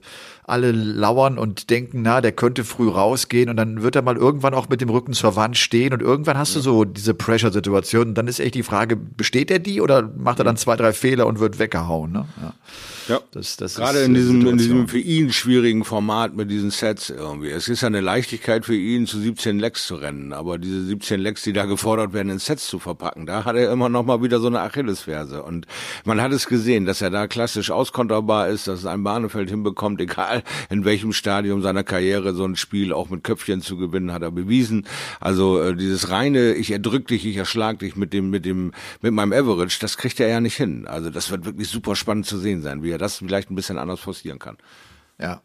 alle lauern und denken, na, der könnte früh rausgehen und dann wird er mal irgendwann auch mit dem Rücken zur Wand stehen und irgendwann hast du so diese Pressure-Situation. Und Dann ist echt die Frage, besteht er die oder macht er dann zwei, drei Fehler und wird weggehauen? Ne? Ja. Ja. Das, das Gerade in diesem, in diesem für ihn schwierigen Format mit diesen Sets irgendwie. Es ist ja eine Leichtigkeit für ihn, zu 17 Lecks zu rennen. Aber diese 17 Lecks, die da gefordert werden, in Sets zu verpacken, da hat er immer noch mal wieder so eine Achillesferse. Und man hat es gesehen, dass er da klassisch auskonterbar ist, dass es ein Bahnefeld hinbekommt, egal egal in welchem Stadium seiner Karriere so ein Spiel auch mit Köpfchen zu gewinnen, hat er bewiesen. Also äh, dieses reine, ich erdrück dich, ich erschlag dich mit dem, mit dem, mit meinem Average, das kriegt er ja nicht hin. Also das wird wirklich super spannend zu sehen sein, wie er das vielleicht ein bisschen anders forcieren kann. Ja,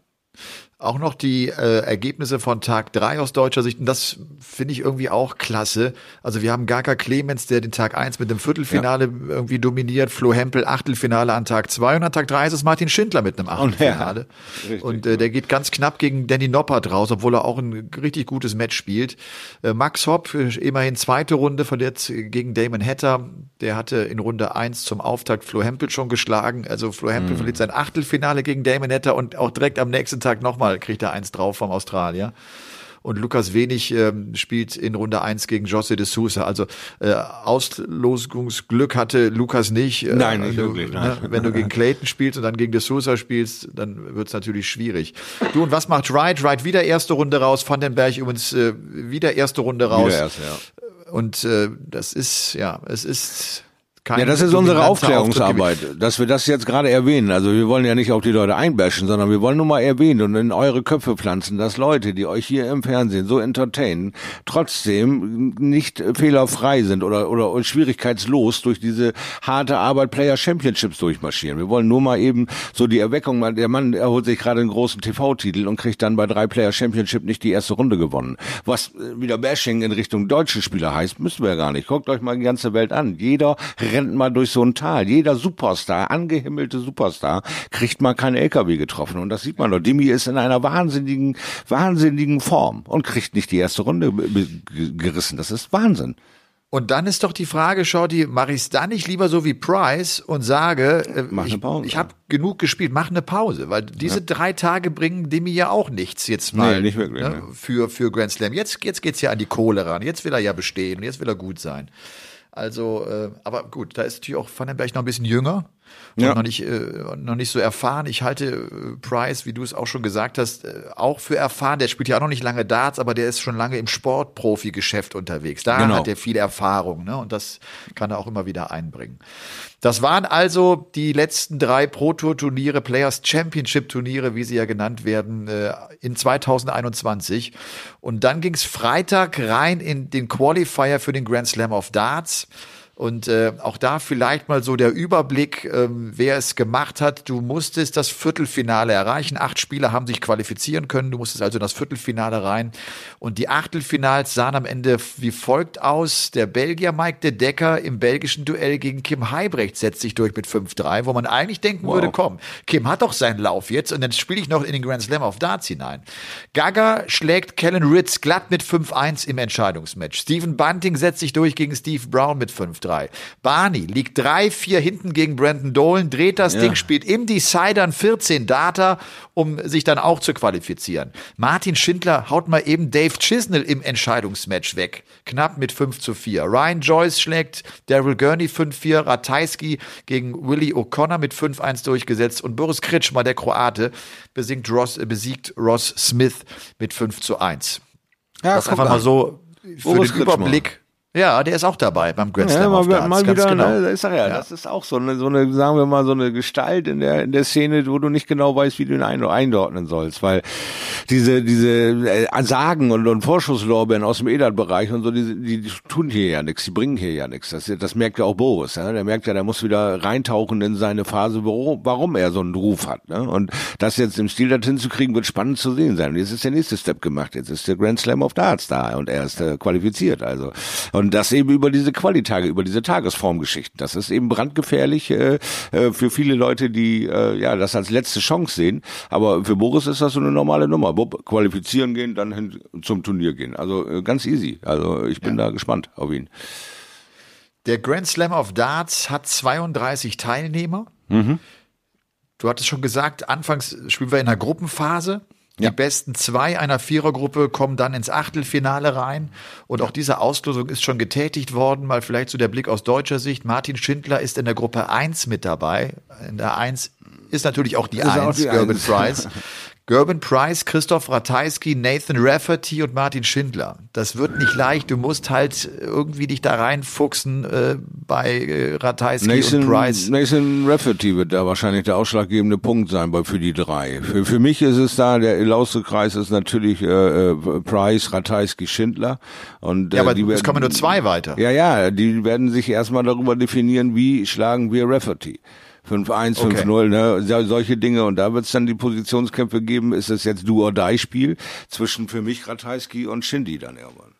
auch noch die äh, Ergebnisse von Tag drei aus deutscher Sicht. Und das finde ich irgendwie auch klasse. Also wir haben Gaka Clemens, der den Tag eins mit dem Viertelfinale ja. irgendwie dominiert. Flo Hempel Achtelfinale an Tag zwei Und an Tag drei ist es Martin Schindler mit einem Achtelfinale. Und, ja, und äh, der geht ganz knapp gegen Danny Noppert raus, obwohl er auch ein richtig gutes Match spielt. Äh, Max Hopp, immerhin zweite Runde, verliert gegen Damon Hatter. Der hatte in Runde eins zum Auftakt Flo Hempel schon geschlagen. Also Flo Hempel mhm. verliert sein Achtelfinale gegen Damon Hatter und auch direkt am nächsten Tag nochmal Mal kriegt er eins drauf vom Australier. Und Lukas Wenig ähm, spielt in Runde eins gegen José de Sousa. Also äh, Auslosungsglück hatte Lukas nicht. Äh, nein, nicht du, wirklich. Nein. Ne, wenn du gegen Clayton spielst und dann gegen de Sousa spielst, dann wird's natürlich schwierig. Du, und was macht Wright? Wright wieder erste Runde raus, Vandenberg übrigens äh, wieder erste Runde raus. Wieder erste, ja. Und äh, das ist, ja, es ist ja, das ist unsere Aufklärungsarbeit, dass wir das jetzt gerade erwähnen. Also wir wollen ja nicht auf die Leute einbashen, sondern wir wollen nur mal erwähnen und in eure Köpfe pflanzen, dass Leute, die euch hier im Fernsehen so entertainen, trotzdem nicht fehlerfrei sind oder, oder schwierigkeitslos durch diese harte Arbeit Player Championships durchmarschieren. Wir wollen nur mal eben so die Erweckung, der Mann erholt sich gerade einen großen TV-Titel und kriegt dann bei drei Player Championship nicht die erste Runde gewonnen. Was wieder Bashing in Richtung deutsche Spieler heißt, müssen wir ja gar nicht. Guckt euch mal die ganze Welt an. Jeder rennt mal durch so ein Tal. Jeder Superstar, angehimmelte Superstar, kriegt mal keinen LKW getroffen. Und das sieht man doch. Dimi ist in einer wahnsinnigen, wahnsinnigen Form und kriegt nicht die erste Runde gerissen. Das ist Wahnsinn. Und dann ist doch die Frage, Shorty, mache ich es dann nicht lieber so wie Price und sage, äh, ich, ich habe genug gespielt, mach eine Pause, weil diese ja. drei Tage bringen Demi ja auch nichts jetzt mal nee, nicht wirklich, ne, nee. für, für Grand Slam. Jetzt, jetzt geht's ja an die Kohle ran, jetzt will er ja bestehen, jetzt will er gut sein. Also, äh, aber gut, da ist natürlich auch Vandenberg noch ein bisschen jünger ja. noch nicht äh, noch nicht so erfahren. Ich halte äh, Price, wie du es auch schon gesagt hast, äh, auch für erfahren. Der spielt ja auch noch nicht lange Darts, aber der ist schon lange im Sportprofi-Geschäft unterwegs. Da genau. hat er viel Erfahrung, ne? Und das kann er auch immer wieder einbringen. Das waren also die letzten drei Pro Tour Turniere, Players Championship Turniere, wie sie ja genannt werden, äh, in 2021. Und dann ging es Freitag rein in den Qualifier für den Grand Slam of Darts. Und äh, auch da vielleicht mal so der Überblick, ähm, wer es gemacht hat. Du musstest das Viertelfinale erreichen. Acht Spieler haben sich qualifizieren können. Du musstest also in das Viertelfinale rein. Und die Achtelfinals sahen am Ende wie folgt aus. Der Belgier Mike de Decker im belgischen Duell gegen Kim Heibrecht setzt sich durch mit 5-3, wo man eigentlich denken wow. würde, komm, Kim hat doch seinen Lauf jetzt und dann spiele ich noch in den Grand Slam of Darts hinein. Gaga schlägt Kellen Ritz glatt mit 5-1 im Entscheidungsmatch. Stephen Bunting setzt sich durch gegen Steve Brown mit 5-3. 3. Barney liegt 3-4 hinten gegen Brandon Dolan, dreht das ja. Ding, spielt im Decider 14 Data, um sich dann auch zu qualifizieren. Martin Schindler haut mal eben Dave Chisnell im Entscheidungsmatch weg. Knapp mit 5 zu 4. Ryan Joyce schlägt Daryl Gurney 5-4, Ratajski gegen Willie O'Connor mit 5-1 durchgesetzt und Boris Kritschmer, der Kroate, besiegt Ross, äh, besiegt Ross Smith mit 5 zu 1. Ja, das einfach mal so für Boris den Überblick ja, der ist auch dabei beim Grand Slam. Ja, mal, mal wieder, genau. ne, ich sag ja, ja, das ist auch so eine, so eine, sagen wir mal, so eine Gestalt in der, in der Szene, wo du nicht genau weißt, wie du ihn ein einordnen sollst, weil diese, diese äh, Sagen und, und Vorschusslorbeeren aus dem Edat-Bereich und so, die, die, die tun hier ja nichts, die bringen hier ja nichts. Das, das merkt ja auch Boris, ja? der merkt ja, der muss wieder reintauchen in seine Phase, warum, warum er so einen Ruf hat. Ne? Und das jetzt im Stil dorthin zu kriegen, wird spannend zu sehen sein. Und jetzt ist der nächste Step gemacht, jetzt ist der Grand Slam of Darts da und er ist äh, qualifiziert, also. Und das eben über diese Qualitage, über diese Tagesformgeschichten. Das ist eben brandgefährlich äh, äh, für viele Leute, die äh, ja das als letzte Chance sehen. Aber für Boris ist das so eine normale Nummer. Bob, qualifizieren gehen, dann hin zum Turnier gehen. Also äh, ganz easy. Also ich bin ja. da gespannt auf ihn. Der Grand Slam of Darts hat 32 Teilnehmer. Mhm. Du hattest schon gesagt, anfangs spielen wir in einer Gruppenphase. Die ja. besten zwei einer Vierergruppe kommen dann ins Achtelfinale rein. Und auch diese Auslosung ist schon getätigt worden. Mal vielleicht so der Blick aus deutscher Sicht. Martin Schindler ist in der Gruppe 1 mit dabei. In der 1 ist natürlich auch die ist 1, Gerben Price. Gerben Price, Christoph Ratajski, Nathan Rafferty und Martin Schindler. Das wird nicht leicht. Du musst halt irgendwie dich da reinfuchsen äh, bei äh, Ratajski Nathan, und Price. Nathan Rafferty wird da wahrscheinlich der ausschlaggebende Punkt sein bei, für die drei. Für, für mich ist es da, der Ilauste-Kreis ist natürlich äh, äh, Price, Ratajski, Schindler. Und, äh, Ja, aber die es kommen nur zwei weiter. Ja, ja, die werden sich erstmal darüber definieren, wie schlagen wir Rafferty. 5-1, Okay. 5-0, ne? so- solche Dinge. Und da wird es dann die Positionskämpfe geben. Ist es jetzt do or die Spiel zwischen für mich Ratajski und Shindy dann irgendwann.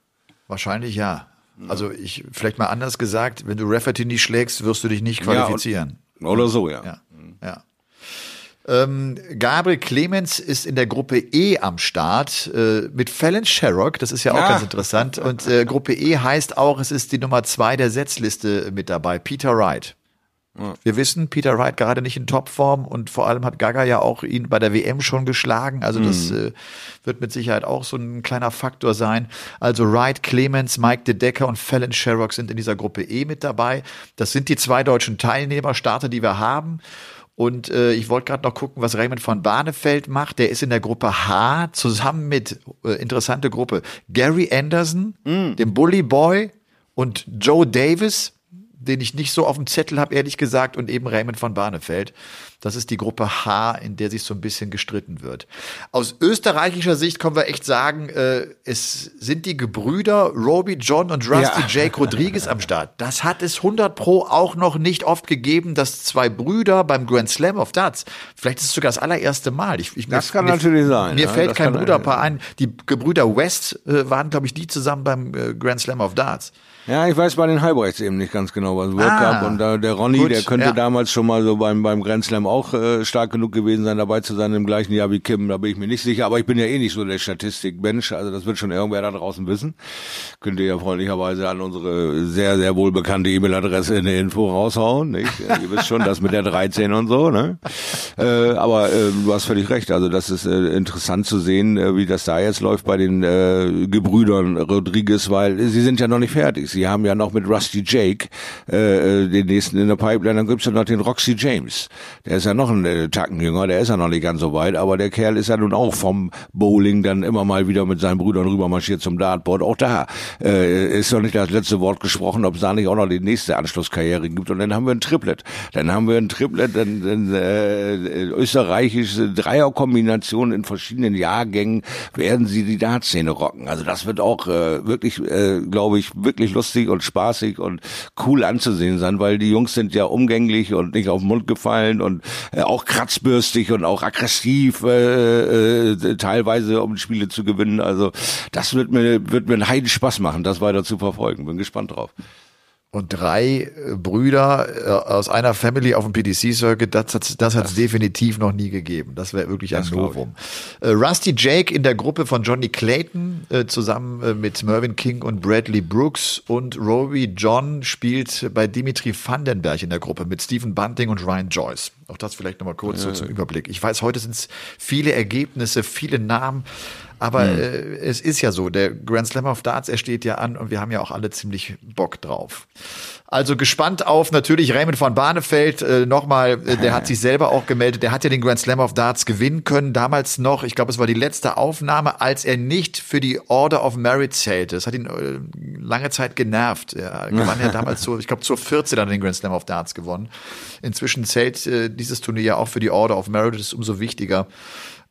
Wahrscheinlich ja. Also ich, vielleicht mal anders gesagt, wenn du Rafferty nicht schlägst, wirst du dich nicht Ja, qualifizieren. Oder so, ja. Ja, ja. Ähm, Gabriel Clemens ist in der Gruppe E am Start äh, mit Fallon Sherrock. Das ist ja auch Ah. ganz interessant. Und äh, Gruppe E heißt auch, es ist die Nummer zwei der Setzliste mit dabei, Peter Wright. Wir wissen, Peter Wright gerade nicht in Topform und vor allem hat Gaga ja auch ihn bei der WM schon geschlagen. Also das äh, wird mit Sicherheit auch so ein kleiner Faktor sein. Also Wright, Clemens, Mike De Decker und Fallon Sherrock sind in dieser Gruppe E mit dabei. Das sind die zwei deutschen Teilnehmer, Starter, die wir haben. Und äh, ich wollte gerade noch gucken, was Raymond von Barnefeld macht. Der ist in der Gruppe H zusammen mit, äh, interessante Gruppe, Gary Anderson, dem Bully Boy und Joe Davis, den ich nicht so auf dem Zettel habe, ehrlich gesagt, und eben Raymond von Barnefeld. Das ist die Gruppe H, in der sich so ein bisschen gestritten wird. Aus österreichischer Sicht können wir echt sagen, äh, es sind die Gebrüder Roby John und Rusty Ja. Jake Rodriguez am Start. Das hat es 100 Pro auch noch nicht oft gegeben, dass zwei Brüder beim Grand Slam of Darts, vielleicht ist es sogar das allererste Mal. Ich, ich, Das kann natürlich sein, Mir ja, fällt kein Bruderpaar ein. Die Gebrüder West äh, waren, glaube ich, die zusammen beim äh, Grand Slam of Darts. Ja, ich weiß bei den Halbrechts eben nicht ganz genau, was World Ah. Cup und da der Ronny, Gut, der könnte ja. damals schon mal so beim beim Grand Slam auch äh, stark genug gewesen sein, dabei zu sein im gleichen Jahr wie Kim, da bin ich mir nicht sicher, aber ich bin ja eh nicht so der Statistikmensch, also das wird schon irgendwer da draußen wissen. Könnt ihr ja freundlicherweise an unsere sehr sehr wohlbekannte E-Mail-Adresse eine Info raushauen, nicht? Ihr wisst schon, das mit der 13 und so, ne? Äh, aber äh, du hast völlig recht, also das ist äh, interessant zu sehen, äh, wie das da jetzt läuft bei den äh, Gebrüdern Rodriguez, weil sie sind ja noch nicht fertig. Sie haben ja noch mit Rusty Jake äh, äh, den nächsten in der Pipeline. Dann gibt's ja noch den Roxy James. Der ist ja noch ein äh, Tacken jünger, der ist ja noch nicht ganz so weit, aber der Kerl ist ja nun auch vom Bowling dann immer mal wieder mit seinen Brüdern rübermarschiert zum Dartboard. Auch da äh, ist noch nicht das letzte Wort gesprochen, ob es da nicht auch noch die nächste Anschlusskarriere gibt. Und dann haben wir ein Triplet. Dann haben wir ein Triplet, dann, dann äh, österreichische Dreierkombination in verschiedenen Jahrgängen werden sie die Dartszene rocken. Also das wird auch äh, wirklich, äh, glaube ich, wirklich lustig und spaßig und cool anzusehen sein, weil die Jungs sind ja umgänglich und nicht auf den Mund gefallen und äh, auch kratzbürstig und auch aggressiv äh, äh, teilweise, um Spiele zu gewinnen. Also das wird mir wird mir einen heiden Spaß machen, das weiter zu verfolgen. Bin gespannt drauf. Und drei äh, Brüder äh, aus einer Family auf dem PDC-Circuit, das hat's das hat's definitiv noch nie gegeben. Das wäre wirklich ein Das. Novum. Rusty Jake in der Gruppe von Johnny Clayton äh, zusammen äh, mit Mervyn King und Bradley Brooks und Rory John spielt bei Dimitri Vandenberg in der Gruppe mit Stephen Bunting und Ryan Joyce. Auch das vielleicht nochmal kurz so zum Überblick. Ich weiß, heute sind es viele Ergebnisse, viele Namen. Aber Hm. äh, es ist ja so, der Grand Slam of Darts, er steht ja an und wir haben ja auch alle ziemlich Bock drauf. Also gespannt auf natürlich Raymond von Barnefeld äh, nochmal, äh, der hat sich selber auch gemeldet, der hat ja den Grand Slam of Darts gewinnen können, damals noch, ich glaube es war die letzte Aufnahme, als er nicht für die Order of Merit zählte. Das hat ihn äh, lange Zeit genervt. Er gewann ja damals so, ich glaube zur 14 dann den Grand Slam of Darts gewonnen. Inzwischen zählt äh, dieses Turnier ja auch für die Order of Merit, ist umso wichtiger.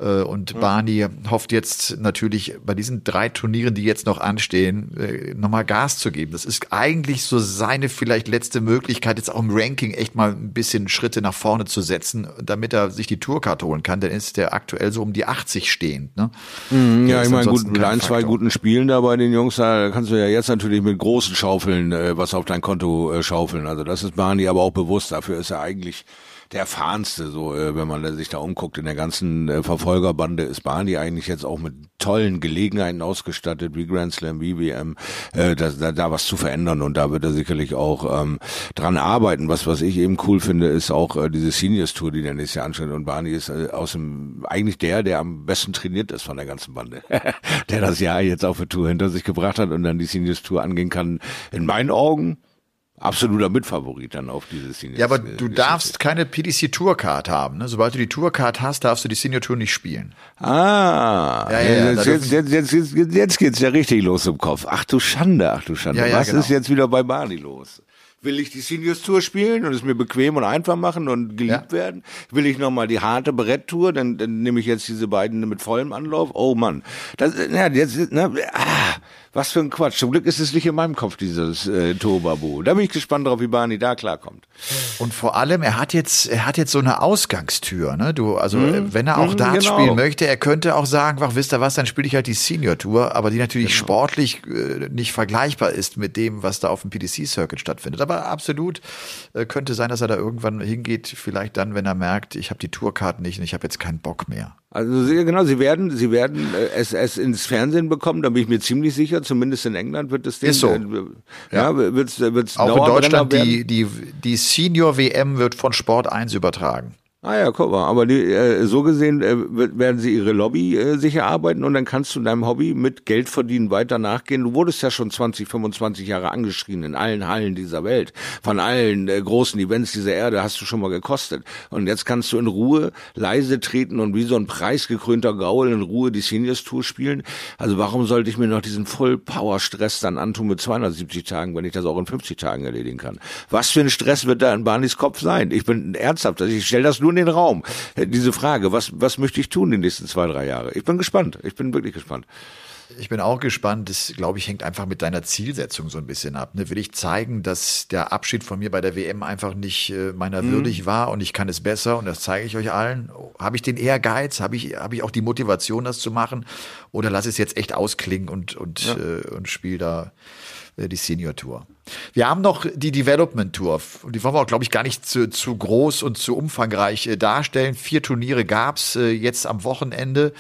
Äh, Und Barney hofft jetzt natürlich bei diesen drei Turnieren, die jetzt noch anstehen, äh, nochmal Gas zu geben. Das ist eigentlich so seine vielleicht letzte Möglichkeit, jetzt auch im Ranking echt mal ein bisschen Schritte nach vorne zu setzen, damit er sich die Tourcard holen kann. Dann ist der aktuell so um die 80 stehend. Ne? Mhm, Ja, ich meine, gut, mit ein, zwei guten Spielen da bei den Jungs, da kannst du ja jetzt natürlich mit großen Schaufeln äh, was auf dein Konto äh, schaufeln. Also das ist Barney aber auch bewusst. Dafür ist er eigentlich der erfahrenste, so äh, wenn man sich da umguckt. In der ganzen äh, Verfolgerbande ist Barney eigentlich jetzt auch mit tollen Gelegenheiten ausgestattet, wie Grand Slam, wie WM, äh, da, da, da was zu verändern. Und da wird er sicherlich auch ähm, dran arbeiten. Was, was ich eben cool finde, ist auch äh, diese Seniors Tour, die der nächstes Jahr ansteht. Und Barney ist äh, aus dem, eigentlich der, der am besten trainiert ist von der ganzen Bande. der das Jahr jetzt auf der Tour hinter sich gebracht hat und dann die Seniors Tour angehen kann. In meinen Augen absoluter Mitfavorit dann auf dieses Senior. Ja, aber du darfst keine PDC Tourcard haben. Ne? Sobald du die Tourcard hast, darfst du die Senior Tour nicht spielen. Ah, ja, ja, ja, jetzt, jetzt, jetzt, jetzt, jetzt geht's ja richtig los im Kopf. Ach du Schande, ach du Schande. Ja, Was genau. ist jetzt wieder bei Barney los? Will ich die Seniors Tour spielen und es mir bequem und einfach machen und geliebt ja. werden? Will ich nochmal die harte Brett-Tour? Dann, dann nehme ich jetzt diese beiden mit vollem Anlauf. Oh Mann. Das, ja, jetzt, ne, ah, was für ein Quatsch. Zum Glück ist es nicht in meinem Kopf, dieses äh, Tobabu. Da bin ich gespannt drauf, wie Barney da klarkommt. Und vor allem, er hat jetzt, er hat jetzt so eine Ausgangstür, ne? Du, also mhm. wenn er auch mhm, Darts genau. spielen möchte, er könnte auch sagen, ach, wisst ihr was, dann spiele ich halt die Senior Tour, aber die natürlich genau. sportlich äh, nicht vergleichbar ist mit dem, was da auf dem PDC-Circuit stattfindet. Aber absolut äh, könnte sein, dass er da irgendwann hingeht, vielleicht dann, wenn er merkt, ich habe die Tourkarten nicht und ich habe jetzt keinen Bock mehr. Also sie, genau, sie werden, sie werden äh, es, es ins Fernsehen bekommen, da bin ich mir ziemlich sicher. Zumindest in England wird es Ding, Ist so. Äh, ja, ja. wird's, wird's Auch in Deutschland die die die Senior WM wird von Sport 1 übertragen. Ah ja, guck mal, aber die, äh, so gesehen äh, werden sie ihre Lobby äh, sicher arbeiten und dann kannst du deinem Hobby mit Geld verdienen weiter nachgehen. Du wurdest ja schon 20, 25 Jahre angeschrien in allen Hallen dieser Welt. Von allen äh, großen Events dieser Erde hast du schon mal gekostet. Und jetzt kannst du in Ruhe leise treten und wie so ein preisgekrönter Gaul in Ruhe die Seniors Tour spielen. Also warum sollte ich mir noch diesen Voll-Power-Stress dann antun mit 270 Tagen, wenn ich das auch in 50 Tagen erledigen kann? Was für ein Stress wird da in Barneys Kopf sein? Ich bin ernsthaft, also ich stelle das nur in den Raum. Äh, diese Frage, was, was möchte ich tun die nächsten zwei, drei Jahre? Ich bin gespannt. Ich bin wirklich gespannt. Ich bin auch gespannt. Das, glaube ich, hängt einfach mit deiner Zielsetzung so ein bisschen ab. Ne? Will ich zeigen, dass der Abschied von mir bei der WM einfach nicht äh, meiner mhm. würdig war und ich kann es besser und das zeige ich euch allen? Habe ich den Ehrgeiz? Habe ich, habe ich auch die Motivation, das zu machen? Oder lass es jetzt echt ausklingen und, und, ja. äh, und spiel da die Senior Tour. Wir haben noch die Development Tour. Die wollen wir auch, glaube ich, gar nicht zu, zu groß und zu umfangreich äh, darstellen. Vier Turniere gab's äh, jetzt am Wochenende.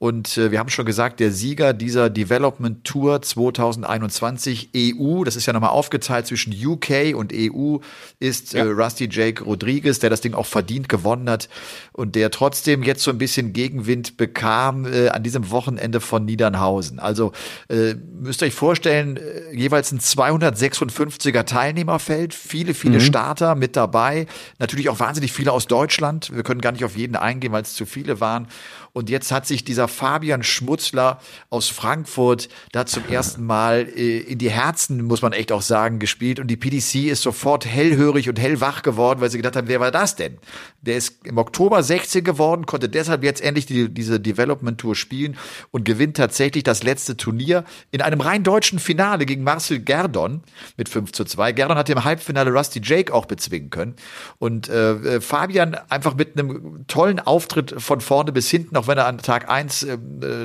Und äh, wir haben schon gesagt, der Sieger dieser Development Tour 2021 EU, das ist ja nochmal aufgeteilt zwischen UK und EU, ist ja. äh, Rusty Jake Rodriguez, der das Ding auch verdient gewonnen hat und der trotzdem jetzt so ein bisschen Gegenwind bekam äh, an diesem Wochenende von Niedernhausen. Also äh, müsst ihr euch vorstellen, äh, jeweils ein 256er Teilnehmerfeld, viele, viele mhm. Starter mit dabei, natürlich auch wahnsinnig viele aus Deutschland. Wir können gar nicht auf jeden eingehen, weil es zu viele waren. Und jetzt hat sich dieser Fabian Schmutzler aus Frankfurt da zum ersten Mal äh, in die Herzen, muss man echt auch sagen, gespielt. Und die PDC ist sofort hellhörig und hellwach geworden, weil sie gedacht haben, wer war das denn? Der ist im Oktober 16 geworden, konnte deshalb jetzt endlich die, diese Development Tour spielen und gewinnt tatsächlich das letzte Turnier in einem rein deutschen Finale gegen Marcel Gerdon mit 5 zu 2. Gerdon hat im Halbfinale Rusty Jake auch bezwingen können. Und äh, äh Fabian einfach mit einem tollen Auftritt von vorne bis hinten, auch wenn er an Tag eins äh,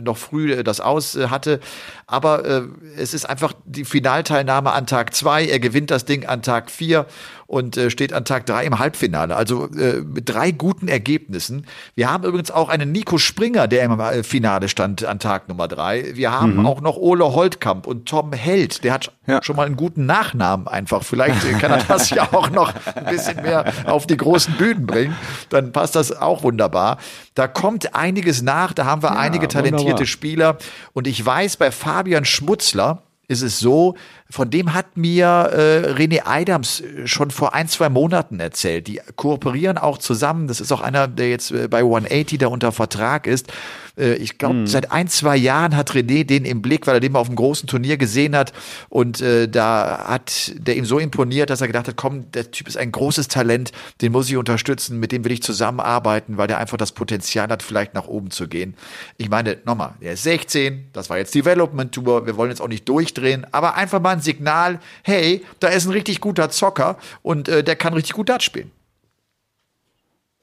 noch früh äh, das aus äh, hatte. Aber äh, es ist einfach die Finalteilnahme an Tag zwei. Er gewinnt das Ding an Tag vier und äh, steht an Tag drei im Halbfinale. Also äh, mit drei guten Ergebnissen. Wir haben übrigens auch einen Nico Springer, der im äh, Finale stand an Tag Nummer drei. Wir haben mhm. auch noch Ole Holtkamp und Tom Held. Der hat ja. schon mal einen guten Nachnamen einfach. Vielleicht kann er das ja auch noch ein bisschen mehr auf die großen Bühnen bringen. Dann passt das auch wunderbar. Da kommt einiges nach. Da haben wir ja, einige talentierte wunderbar. Spieler. Und ich weiß, bei Fabian Schmutzler, ist es so, von dem hat mir äh, René Eidams äh, schon vor ein, zwei Monaten erzählt. Die kooperieren auch zusammen. Das ist auch einer, der jetzt äh, bei 180 da unter Vertrag ist. Äh, ich glaube, mhm. seit ein, zwei Jahren hat René den im Blick, weil er den mal auf einem großen Turnier gesehen hat. Und äh, da hat der ihm so imponiert, dass er gedacht hat, komm, der Typ ist ein großes Talent, den muss ich unterstützen, mit dem will ich zusammenarbeiten, weil der einfach das Potenzial hat, vielleicht nach oben zu gehen. Ich meine, nochmal, der ist 16, das war jetzt Development Tour, wir wollen jetzt auch nicht durchdrehen, aber einfach mal ein Signal, hey, da ist ein richtig guter Zocker und äh, der kann richtig gut Dart spielen.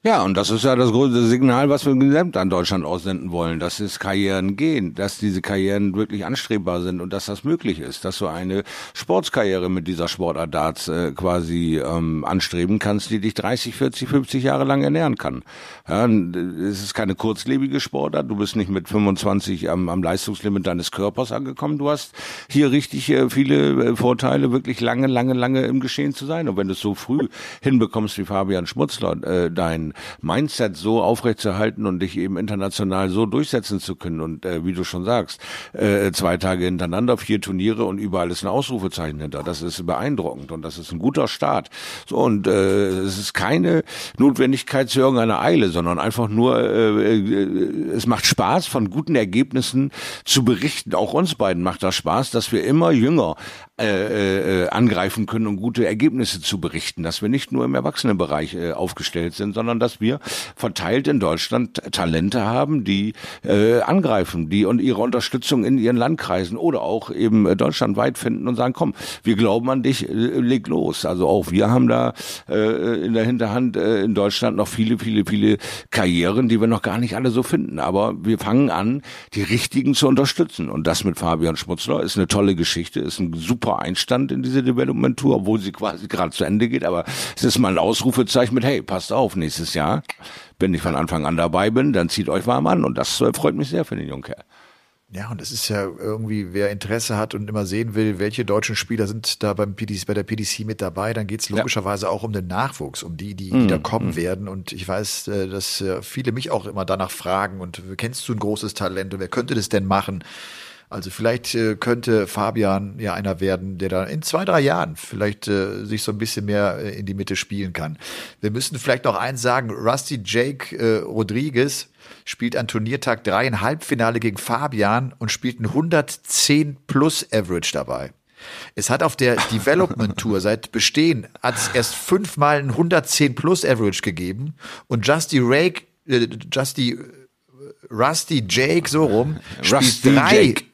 Ja, und das ist ja das große Signal, was wir gesamt an Deutschland aussenden wollen, dass es Karrieren gehen, dass diese Karrieren wirklich anstrebbar sind und dass das möglich ist, dass du eine Sportskarriere mit dieser Sportart Darts äh, quasi ähm, anstreben kannst, die dich 30, 40, 50 Jahre lang ernähren kann. Ja, es ist keine kurzlebige Sportart, du bist nicht mit 25 am, am Leistungslimit deines Körpers angekommen, du hast hier richtig äh, viele äh, Vorteile, wirklich lange, lange, lange im Geschehen zu sein. Und wenn du es so früh hinbekommst wie Fabian Schmutzler, äh, dein Mindset so aufrechtzuerhalten und dich eben international so durchsetzen zu können. Und äh, wie du schon sagst, äh, zwei Tage hintereinander, vier Turniere und überall ist ein Ausrufezeichen hinter. Das ist beeindruckend und das ist ein guter Start. So und äh, es ist keine Notwendigkeit zu irgendeiner Eile, sondern einfach nur, äh, äh, es macht Spaß, von guten Ergebnissen zu berichten. Auch uns beiden macht das Spaß, dass wir immer jünger äh, äh, angreifen können, um gute Ergebnisse zu berichten, dass wir nicht nur im Erwachsenenbereich äh, aufgestellt sind, sondern dass wir verteilt in Deutschland Talente haben, die äh, angreifen, die und ihre Unterstützung in ihren Landkreisen oder auch eben äh, deutschlandweit finden und sagen, komm, wir glauben an dich, äh, leg los. Also auch wir haben da äh, in der Hinterhand äh, in Deutschland noch viele, viele, viele Karrieren, die wir noch gar nicht alle so finden. Aber wir fangen an, die richtigen zu unterstützen. Und das mit Fabian Schmutzler ist eine tolle Geschichte, ist ein super Einstand in diese Development Tour, obwohl sie quasi gerade zu Ende geht. Aber es ist mal ein Ausrufezeichen mit, hey, passt auf, nächstes Jahr, wenn ich von Anfang an dabei bin, dann zieht euch warm an. Und das äh, freut mich sehr für den jungen Kerl. Ja, und es ist ja irgendwie, wer Interesse hat und immer sehen will, welche deutschen Spieler sind da beim PDC, bei der PDC mit dabei, dann geht es logischerweise ja. auch um den Nachwuchs, um die, die mhm. wieder kommen mhm. werden. Und ich weiß, äh, dass äh, viele mich auch immer danach fragen und kennst du ein großes Talent und wer könnte das denn machen? Also vielleicht äh, könnte Fabian ja einer werden, der dann in zwei, drei Jahren vielleicht äh, sich so ein bisschen mehr äh, in die Mitte spielen kann. Wir müssen vielleicht noch eins sagen, Rusty Jake äh, Rodriguez spielt an Turniertag drei ein Halbfinale gegen Fabian und spielt ein 110 plus Average dabei. Es hat auf der Development Tour seit Bestehen hat es erst fünfmal ein 110 plus Average gegeben und Justy Rake, äh, Justy Rusty Jake so rum spielt Rusty drei Jake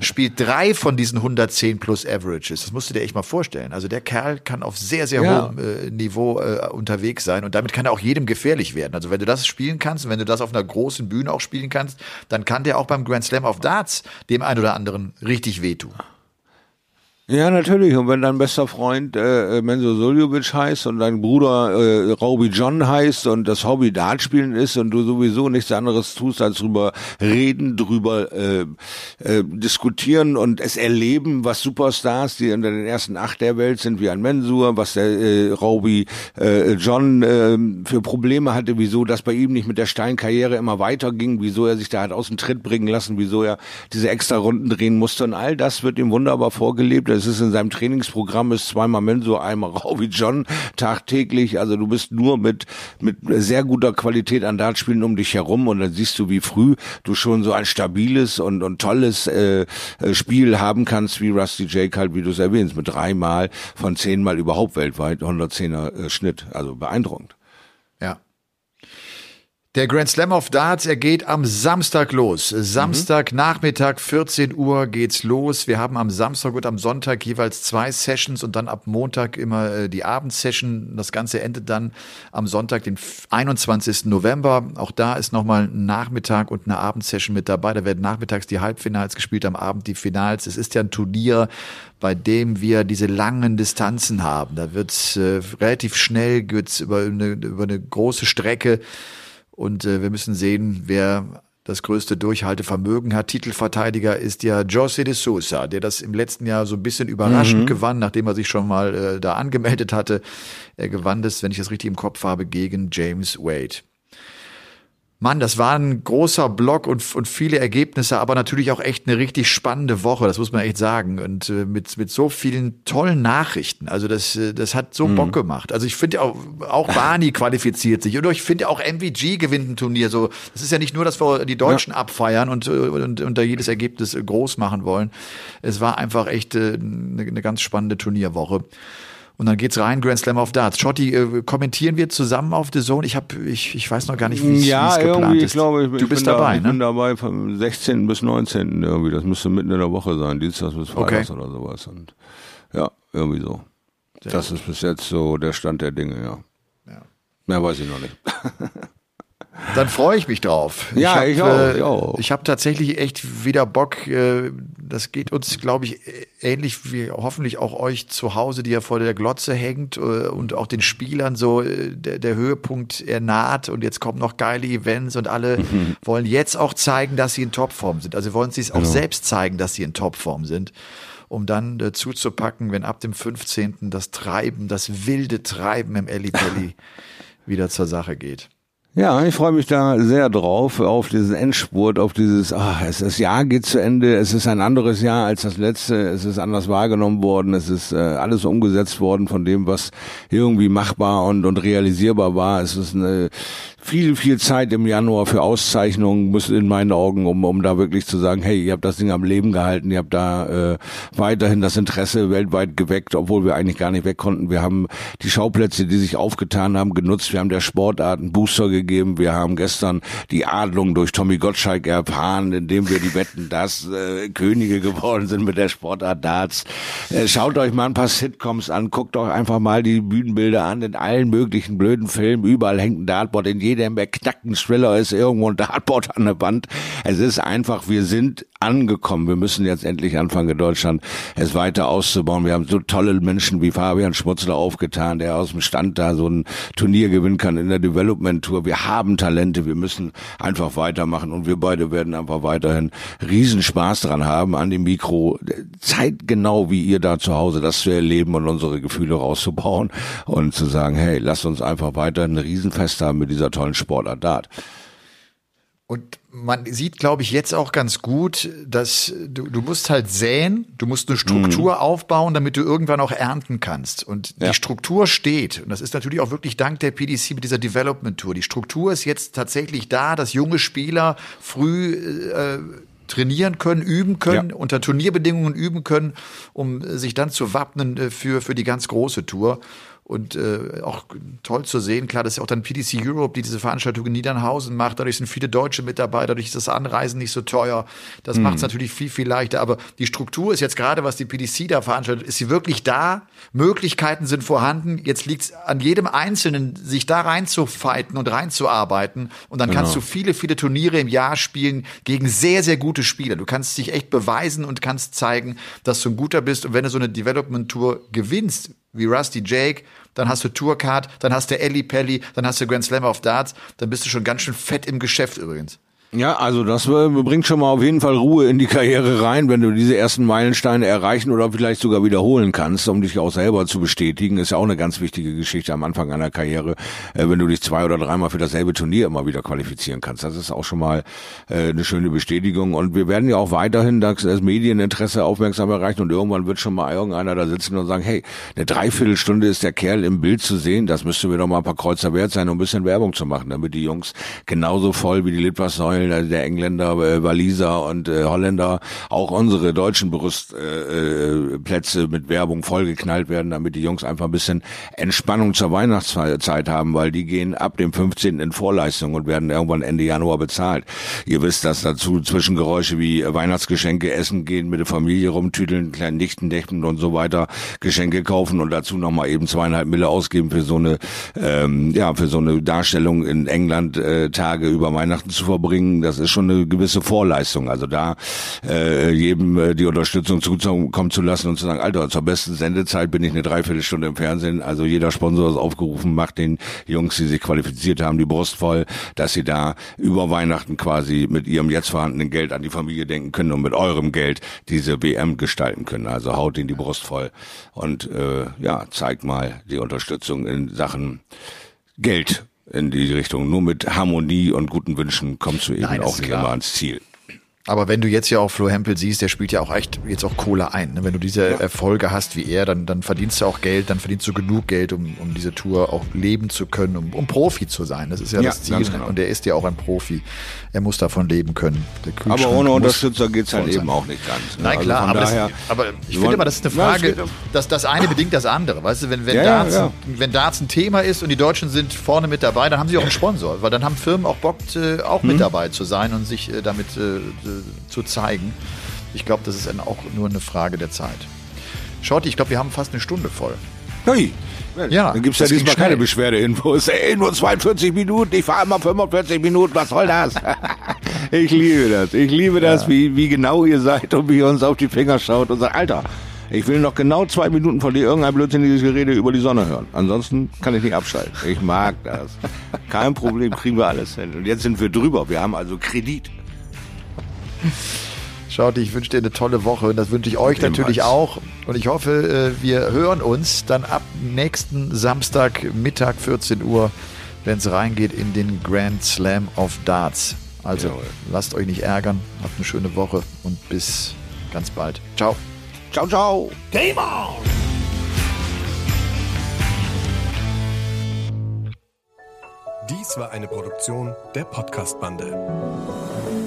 spielt drei von diesen 110 plus Averages. Das musst du dir echt mal vorstellen. Also der Kerl kann auf sehr, sehr ja. hohem äh, Niveau äh, unterwegs sein und damit kann er auch jedem gefährlich werden. Also wenn du das spielen kannst und wenn du das auf einer großen Bühne auch spielen kannst, dann kann der auch beim Grand Slam of Darts dem einen oder anderen richtig wehtun. Ja, natürlich. Und wenn dein bester Freund äh, Menzo Suljovic heißt und dein Bruder äh, Roby John heißt und das Hobby Dartspielen ist und du sowieso nichts anderes tust, als drüber reden, drüber äh, äh, diskutieren und es erleben, was Superstars, die unter den ersten acht der Welt sind, wie ein Mensur, was der äh, Roby äh, John äh, für Probleme hatte, wieso das bei ihm nicht mit der Steinkarriere immer weiterging, wieso er sich da hat aus dem Tritt bringen lassen, wieso er diese extra Runden drehen musste und all das wird ihm wunderbar vorgelebt es ist in seinem Trainingsprogramm ist zweimal Mensur, einmal Raubi John tagtäglich. Also du bist nur mit, mit sehr guter Qualität an Dartspielen um dich herum und dann siehst du, wie früh du schon so ein stabiles und, und tolles äh, äh Spiel haben kannst, wie Rusty Jake halt, wie du es erwähnst, mit dreimal von zehnmal überhaupt weltweit 110er äh, Schnitt. Also beeindruckend. Der Grand Slam of Darts, er geht am Samstag los. Samstagnachmittag, 14 Uhr geht's los. Wir haben am Samstag und am Sonntag jeweils zwei Sessions und dann ab Montag immer äh, die Abendsession. Das Ganze endet dann am Sonntag, den 21. November. Auch da ist nochmal ein Nachmittag und eine Abendsession mit dabei. Da werden nachmittags die Halbfinals gespielt, am Abend die Finals. Es ist ja ein Turnier, bei dem wir diese langen Distanzen haben. Da wird's äh, relativ schnell, wird's über eine, über eine große Strecke und äh, wir müssen sehen, wer das größte Durchhaltevermögen hat. Titelverteidiger ist ja José de Sousa, der das im letzten Jahr so ein bisschen überraschend mhm. gewann, nachdem er sich schon mal äh, da angemeldet hatte. Er gewann das, wenn ich das richtig im Kopf habe, gegen James Wade. Mann, das war ein großer Block und, und viele Ergebnisse, aber natürlich auch echt eine richtig spannende Woche, das muss man echt sagen. Und äh, mit, mit so vielen tollen Nachrichten. Also das, äh, das hat so mhm. Bock gemacht. Also ich finde auch, auch Barney qualifiziert sich. Und ich finde auch MVG gewinnt ein Turnier. So, das ist ja nicht nur, dass wir die Deutschen ja. abfeiern und, und, und da jedes Ergebnis groß machen wollen. Es war einfach echt äh, eine, eine ganz spannende Turnierwoche. Und dann geht's rein, Grand Slam of Darts. Schotti, äh, kommentieren wir zusammen auf The Zone? Ich habe, ich, ich weiß noch gar nicht, wie es ja, geplant ist. Ich glaube, ich, du bist dabei, da, ne? Ich bin dabei vom 16. bis 19. irgendwie. Das müsste mitten in der Woche sein, Dienstags bis Freitags okay. oder sowas. Und ja, irgendwie so. Sehr das gut. ist bis jetzt so der Stand der Dinge, ja. ja. Mehr weiß ich noch nicht. Dann freue ich mich drauf. Ja, ich, hab, ich auch. Äh, ich habe tatsächlich echt wieder Bock. Äh, das geht uns, glaube ich, ähnlich wie hoffentlich auch euch zu Hause, die ja vor der Glotze hängt äh, und auch den Spielern so äh, der, der Höhepunkt er naht und jetzt kommen noch geile Events und alle mhm. wollen jetzt auch zeigen, dass sie in Topform sind. Also wollen sie es auch genau. selbst zeigen, dass sie in Topform sind um dann äh, zuzupacken, wenn ab dem 15. das Treiben, das wilde Treiben im Ellipelli wieder zur Sache geht. Ja, ich freue mich da sehr drauf, auf diesen Endspurt, auf dieses, ach, es, das Jahr geht zu Ende, es ist ein anderes Jahr als das letzte, es ist anders wahrgenommen worden, es ist äh, alles umgesetzt worden von dem, was irgendwie machbar und, und realisierbar war. Es ist eine viel, viel Zeit im Januar für Auszeichnungen, muss in meinen Augen, um, um da wirklich zu sagen, hey, ihr habt das Ding am Leben gehalten, ihr habt da äh, weiterhin das Interesse weltweit geweckt, obwohl wir eigentlich gar nicht weg konnten. Wir haben die Schauplätze, die sich aufgetan haben, genutzt. Wir haben der Sportart einen Booster gegeben. Wir haben gestern die Adlung durch Tommy Gottschalk erfahren, indem wir die Wetten das äh, Könige geworden sind mit der Sportart Darts. Äh, schaut euch mal ein paar Sitcoms an, guckt euch einfach mal die Bühnenbilder an in allen möglichen blöden Filmen. Überall hängt ein Dartboard in jedem jedem beknackten Thriller ist irgendwo ein Dartboard an der Wand. Es ist einfach, wir sind angekommen. Wir müssen jetzt endlich anfangen, in Deutschland es weiter auszubauen. Wir haben so tolle Menschen wie Fabian Schmutzler aufgetan, der aus dem Stand da so ein Turnier gewinnen kann in der Development Tour. Wir haben Talente, wir müssen einfach weitermachen und wir beide werden einfach weiterhin Riesenspaß dran haben, an dem Mikro zeitgenau wie ihr da zu Hause das zu erleben und unsere Gefühle rauszubauen und zu sagen, hey, lasst uns einfach weiterhin ein Riesenfest haben mit dieser tollen tollen Sportart Dart. Und man sieht, glaube ich, jetzt auch ganz gut, dass du, du musst halt säen, du musst eine Struktur mhm. aufbauen, damit du irgendwann auch ernten kannst. Und ja. die Struktur steht. Und das ist natürlich auch wirklich dank der PDC mit dieser Development Tour. Die Struktur ist jetzt tatsächlich da, dass junge Spieler früh äh, trainieren können, üben können, ja. unter Turnierbedingungen üben können, um sich dann zu wappnen äh, für, für die ganz große Tour und äh, auch toll zu sehen. Klar, das ist ja auch dann PDC Europe, die diese Veranstaltung in Niedernhausen macht. Dadurch sind viele Deutsche mit dabei, dadurch ist das Anreisen nicht so teuer. Das mhm. macht es natürlich viel, viel leichter. Aber die Struktur ist jetzt gerade, was die PDC da veranstaltet, ist sie wirklich da. Möglichkeiten sind vorhanden. Jetzt liegt es an jedem Einzelnen, sich da reinzufighten und reinzuarbeiten. Und dann genau. kannst du viele, viele Turniere im Jahr spielen gegen sehr, sehr gute Spieler. Du kannst dich echt beweisen und kannst zeigen, dass du ein guter bist. Und wenn du so eine Development Tour gewinnst, wie Rusty Jake, dann hast du Tourcard, dann hast du Ellie Pelli, dann hast du Grand Slam of Darts, dann bist du schon ganz schön fett im Geschäft übrigens. Ja, also das äh, bringt schon mal auf jeden Fall Ruhe in die Karriere rein, wenn du diese ersten Meilensteine erreichen oder vielleicht sogar wiederholen kannst, um dich auch selber zu bestätigen. Ist ja auch eine ganz wichtige Geschichte am Anfang einer Karriere, äh, wenn du dich zwei oder dreimal für dasselbe Turnier immer wieder qualifizieren kannst. Das ist auch schon mal äh, eine schöne Bestätigung. Und wir werden ja auch weiterhin das, Medieninteresse aufmerksam erreichen und irgendwann wird schon mal irgendeiner da sitzen und sagen, hey, eine Dreiviertelstunde ist der Kerl im Bild zu sehen, das müsste mir doch mal ein paar Kreuzer wert sein, um ein bisschen Werbung zu machen, damit die Jungs genauso voll wie die Litfaßsäulen Köln, der Engländer, äh, Waliser und äh, Holländer, auch unsere deutschen Brustplätze äh, äh mit Werbung vollgeknallt werden, damit die Jungs einfach ein bisschen Entspannung zur Weihnachtszeit haben, weil die gehen ab dem 15. in Vorleistung und werden irgendwann Ende Januar bezahlt. Ihr wisst, dass dazu Zwischengeräusche wie Weihnachtsgeschenke essen gehen, mit der Familie rumtüdeln, kleinen Nichten, Nächten und so weiter, Geschenke kaufen und dazu nochmal eben zweieinhalb Mille ausgeben für so eine, ähm, ja, für so eine Darstellung in England äh, Tage über Weihnachten zu verbringen das ist schon eine gewisse Vorleistung. Also da äh, jedem äh, die Unterstützung zukommen zu lassen und zu sagen, Alter, zur besten Sendezeit bin ich eine Dreiviertelstunde im Fernsehen. Also jeder Sponsor ist aufgerufen, macht den Jungs, die sich qualifiziert haben, die Brust voll, dass sie da über Weihnachten quasi mit ihrem jetzt vorhandenen Geld an die Familie denken können und mit eurem Geld diese WM gestalten können. Also haut ihnen die Brust voll und äh, ja, zeigt mal die Unterstützung in Sachen Geld in die Richtung. Nur mit Harmonie und guten Wünschen kommst du eben Nein, auch nicht klar. immer ans Ziel. Aber wenn du jetzt ja auch Flo Hempel siehst, der spielt ja auch echt jetzt auch Kohle ein. Ne? Wenn du diese ja. Erfolge hast wie er, dann, dann verdienst du auch Geld, dann verdienst du genug Geld, um, um diese Tour auch leben zu können, um, um Profi zu sein. Das ist ja, ja das Ziel. Genau. Und er ist ja auch ein Profi. Er muss davon leben können. Aber ohne Unterstützer geht's halt eben auch nicht ganz. Ne? Nein, also klar, aber, daher, das, aber ich finde immer, das ist eine Frage, dass das eine bedingt das andere. Weißt du, wenn, wenn, ja, Darts, wenn Darts ein Thema ist und die Deutschen sind vorne mit dabei, dann haben sie auch einen Sponsor, weil dann haben Firmen auch Bock, äh, auch mit mhm. dabei zu sein und sich äh, damit äh, zu zeigen. Ich glaube, das ist dann auch nur eine Frage der Zeit. Schaut, ich glaube, wir haben fast eine Stunde voll. Hey, ja, dann gibt es ja diesmal keine Beschwerdeinfos. Ey, nur 42 Minuten, ich fahre immer 45 Minuten, was soll das? ich liebe das. Ich liebe das, ja. wie, wie genau ihr seid und wie ihr uns auf die Finger schaut und sagt, Alter, ich will noch genau zwei Minuten von dir irgendein blödsinniges Gerede über die Sonne hören. Ansonsten kann ich nicht abschalten. Ich mag das. Kein Problem, kriegen wir alles hin. Und jetzt sind wir drüber. Wir haben also Kredit. Schaut, ich wünsche dir eine tolle Woche und das wünsche ich euch natürlich auch. Und ich hoffe, äh, wir hören uns dann ab nächsten Samstag Mittag 14 Uhr wenn es reingeht in den Grand Slam of Darts. Also Jawohl. lasst euch nicht ärgern, habt eine schöne Woche und bis ganz bald. Ciao. Ciao, ciao. Game on! Dies war eine Produktion der Podcast-Bande.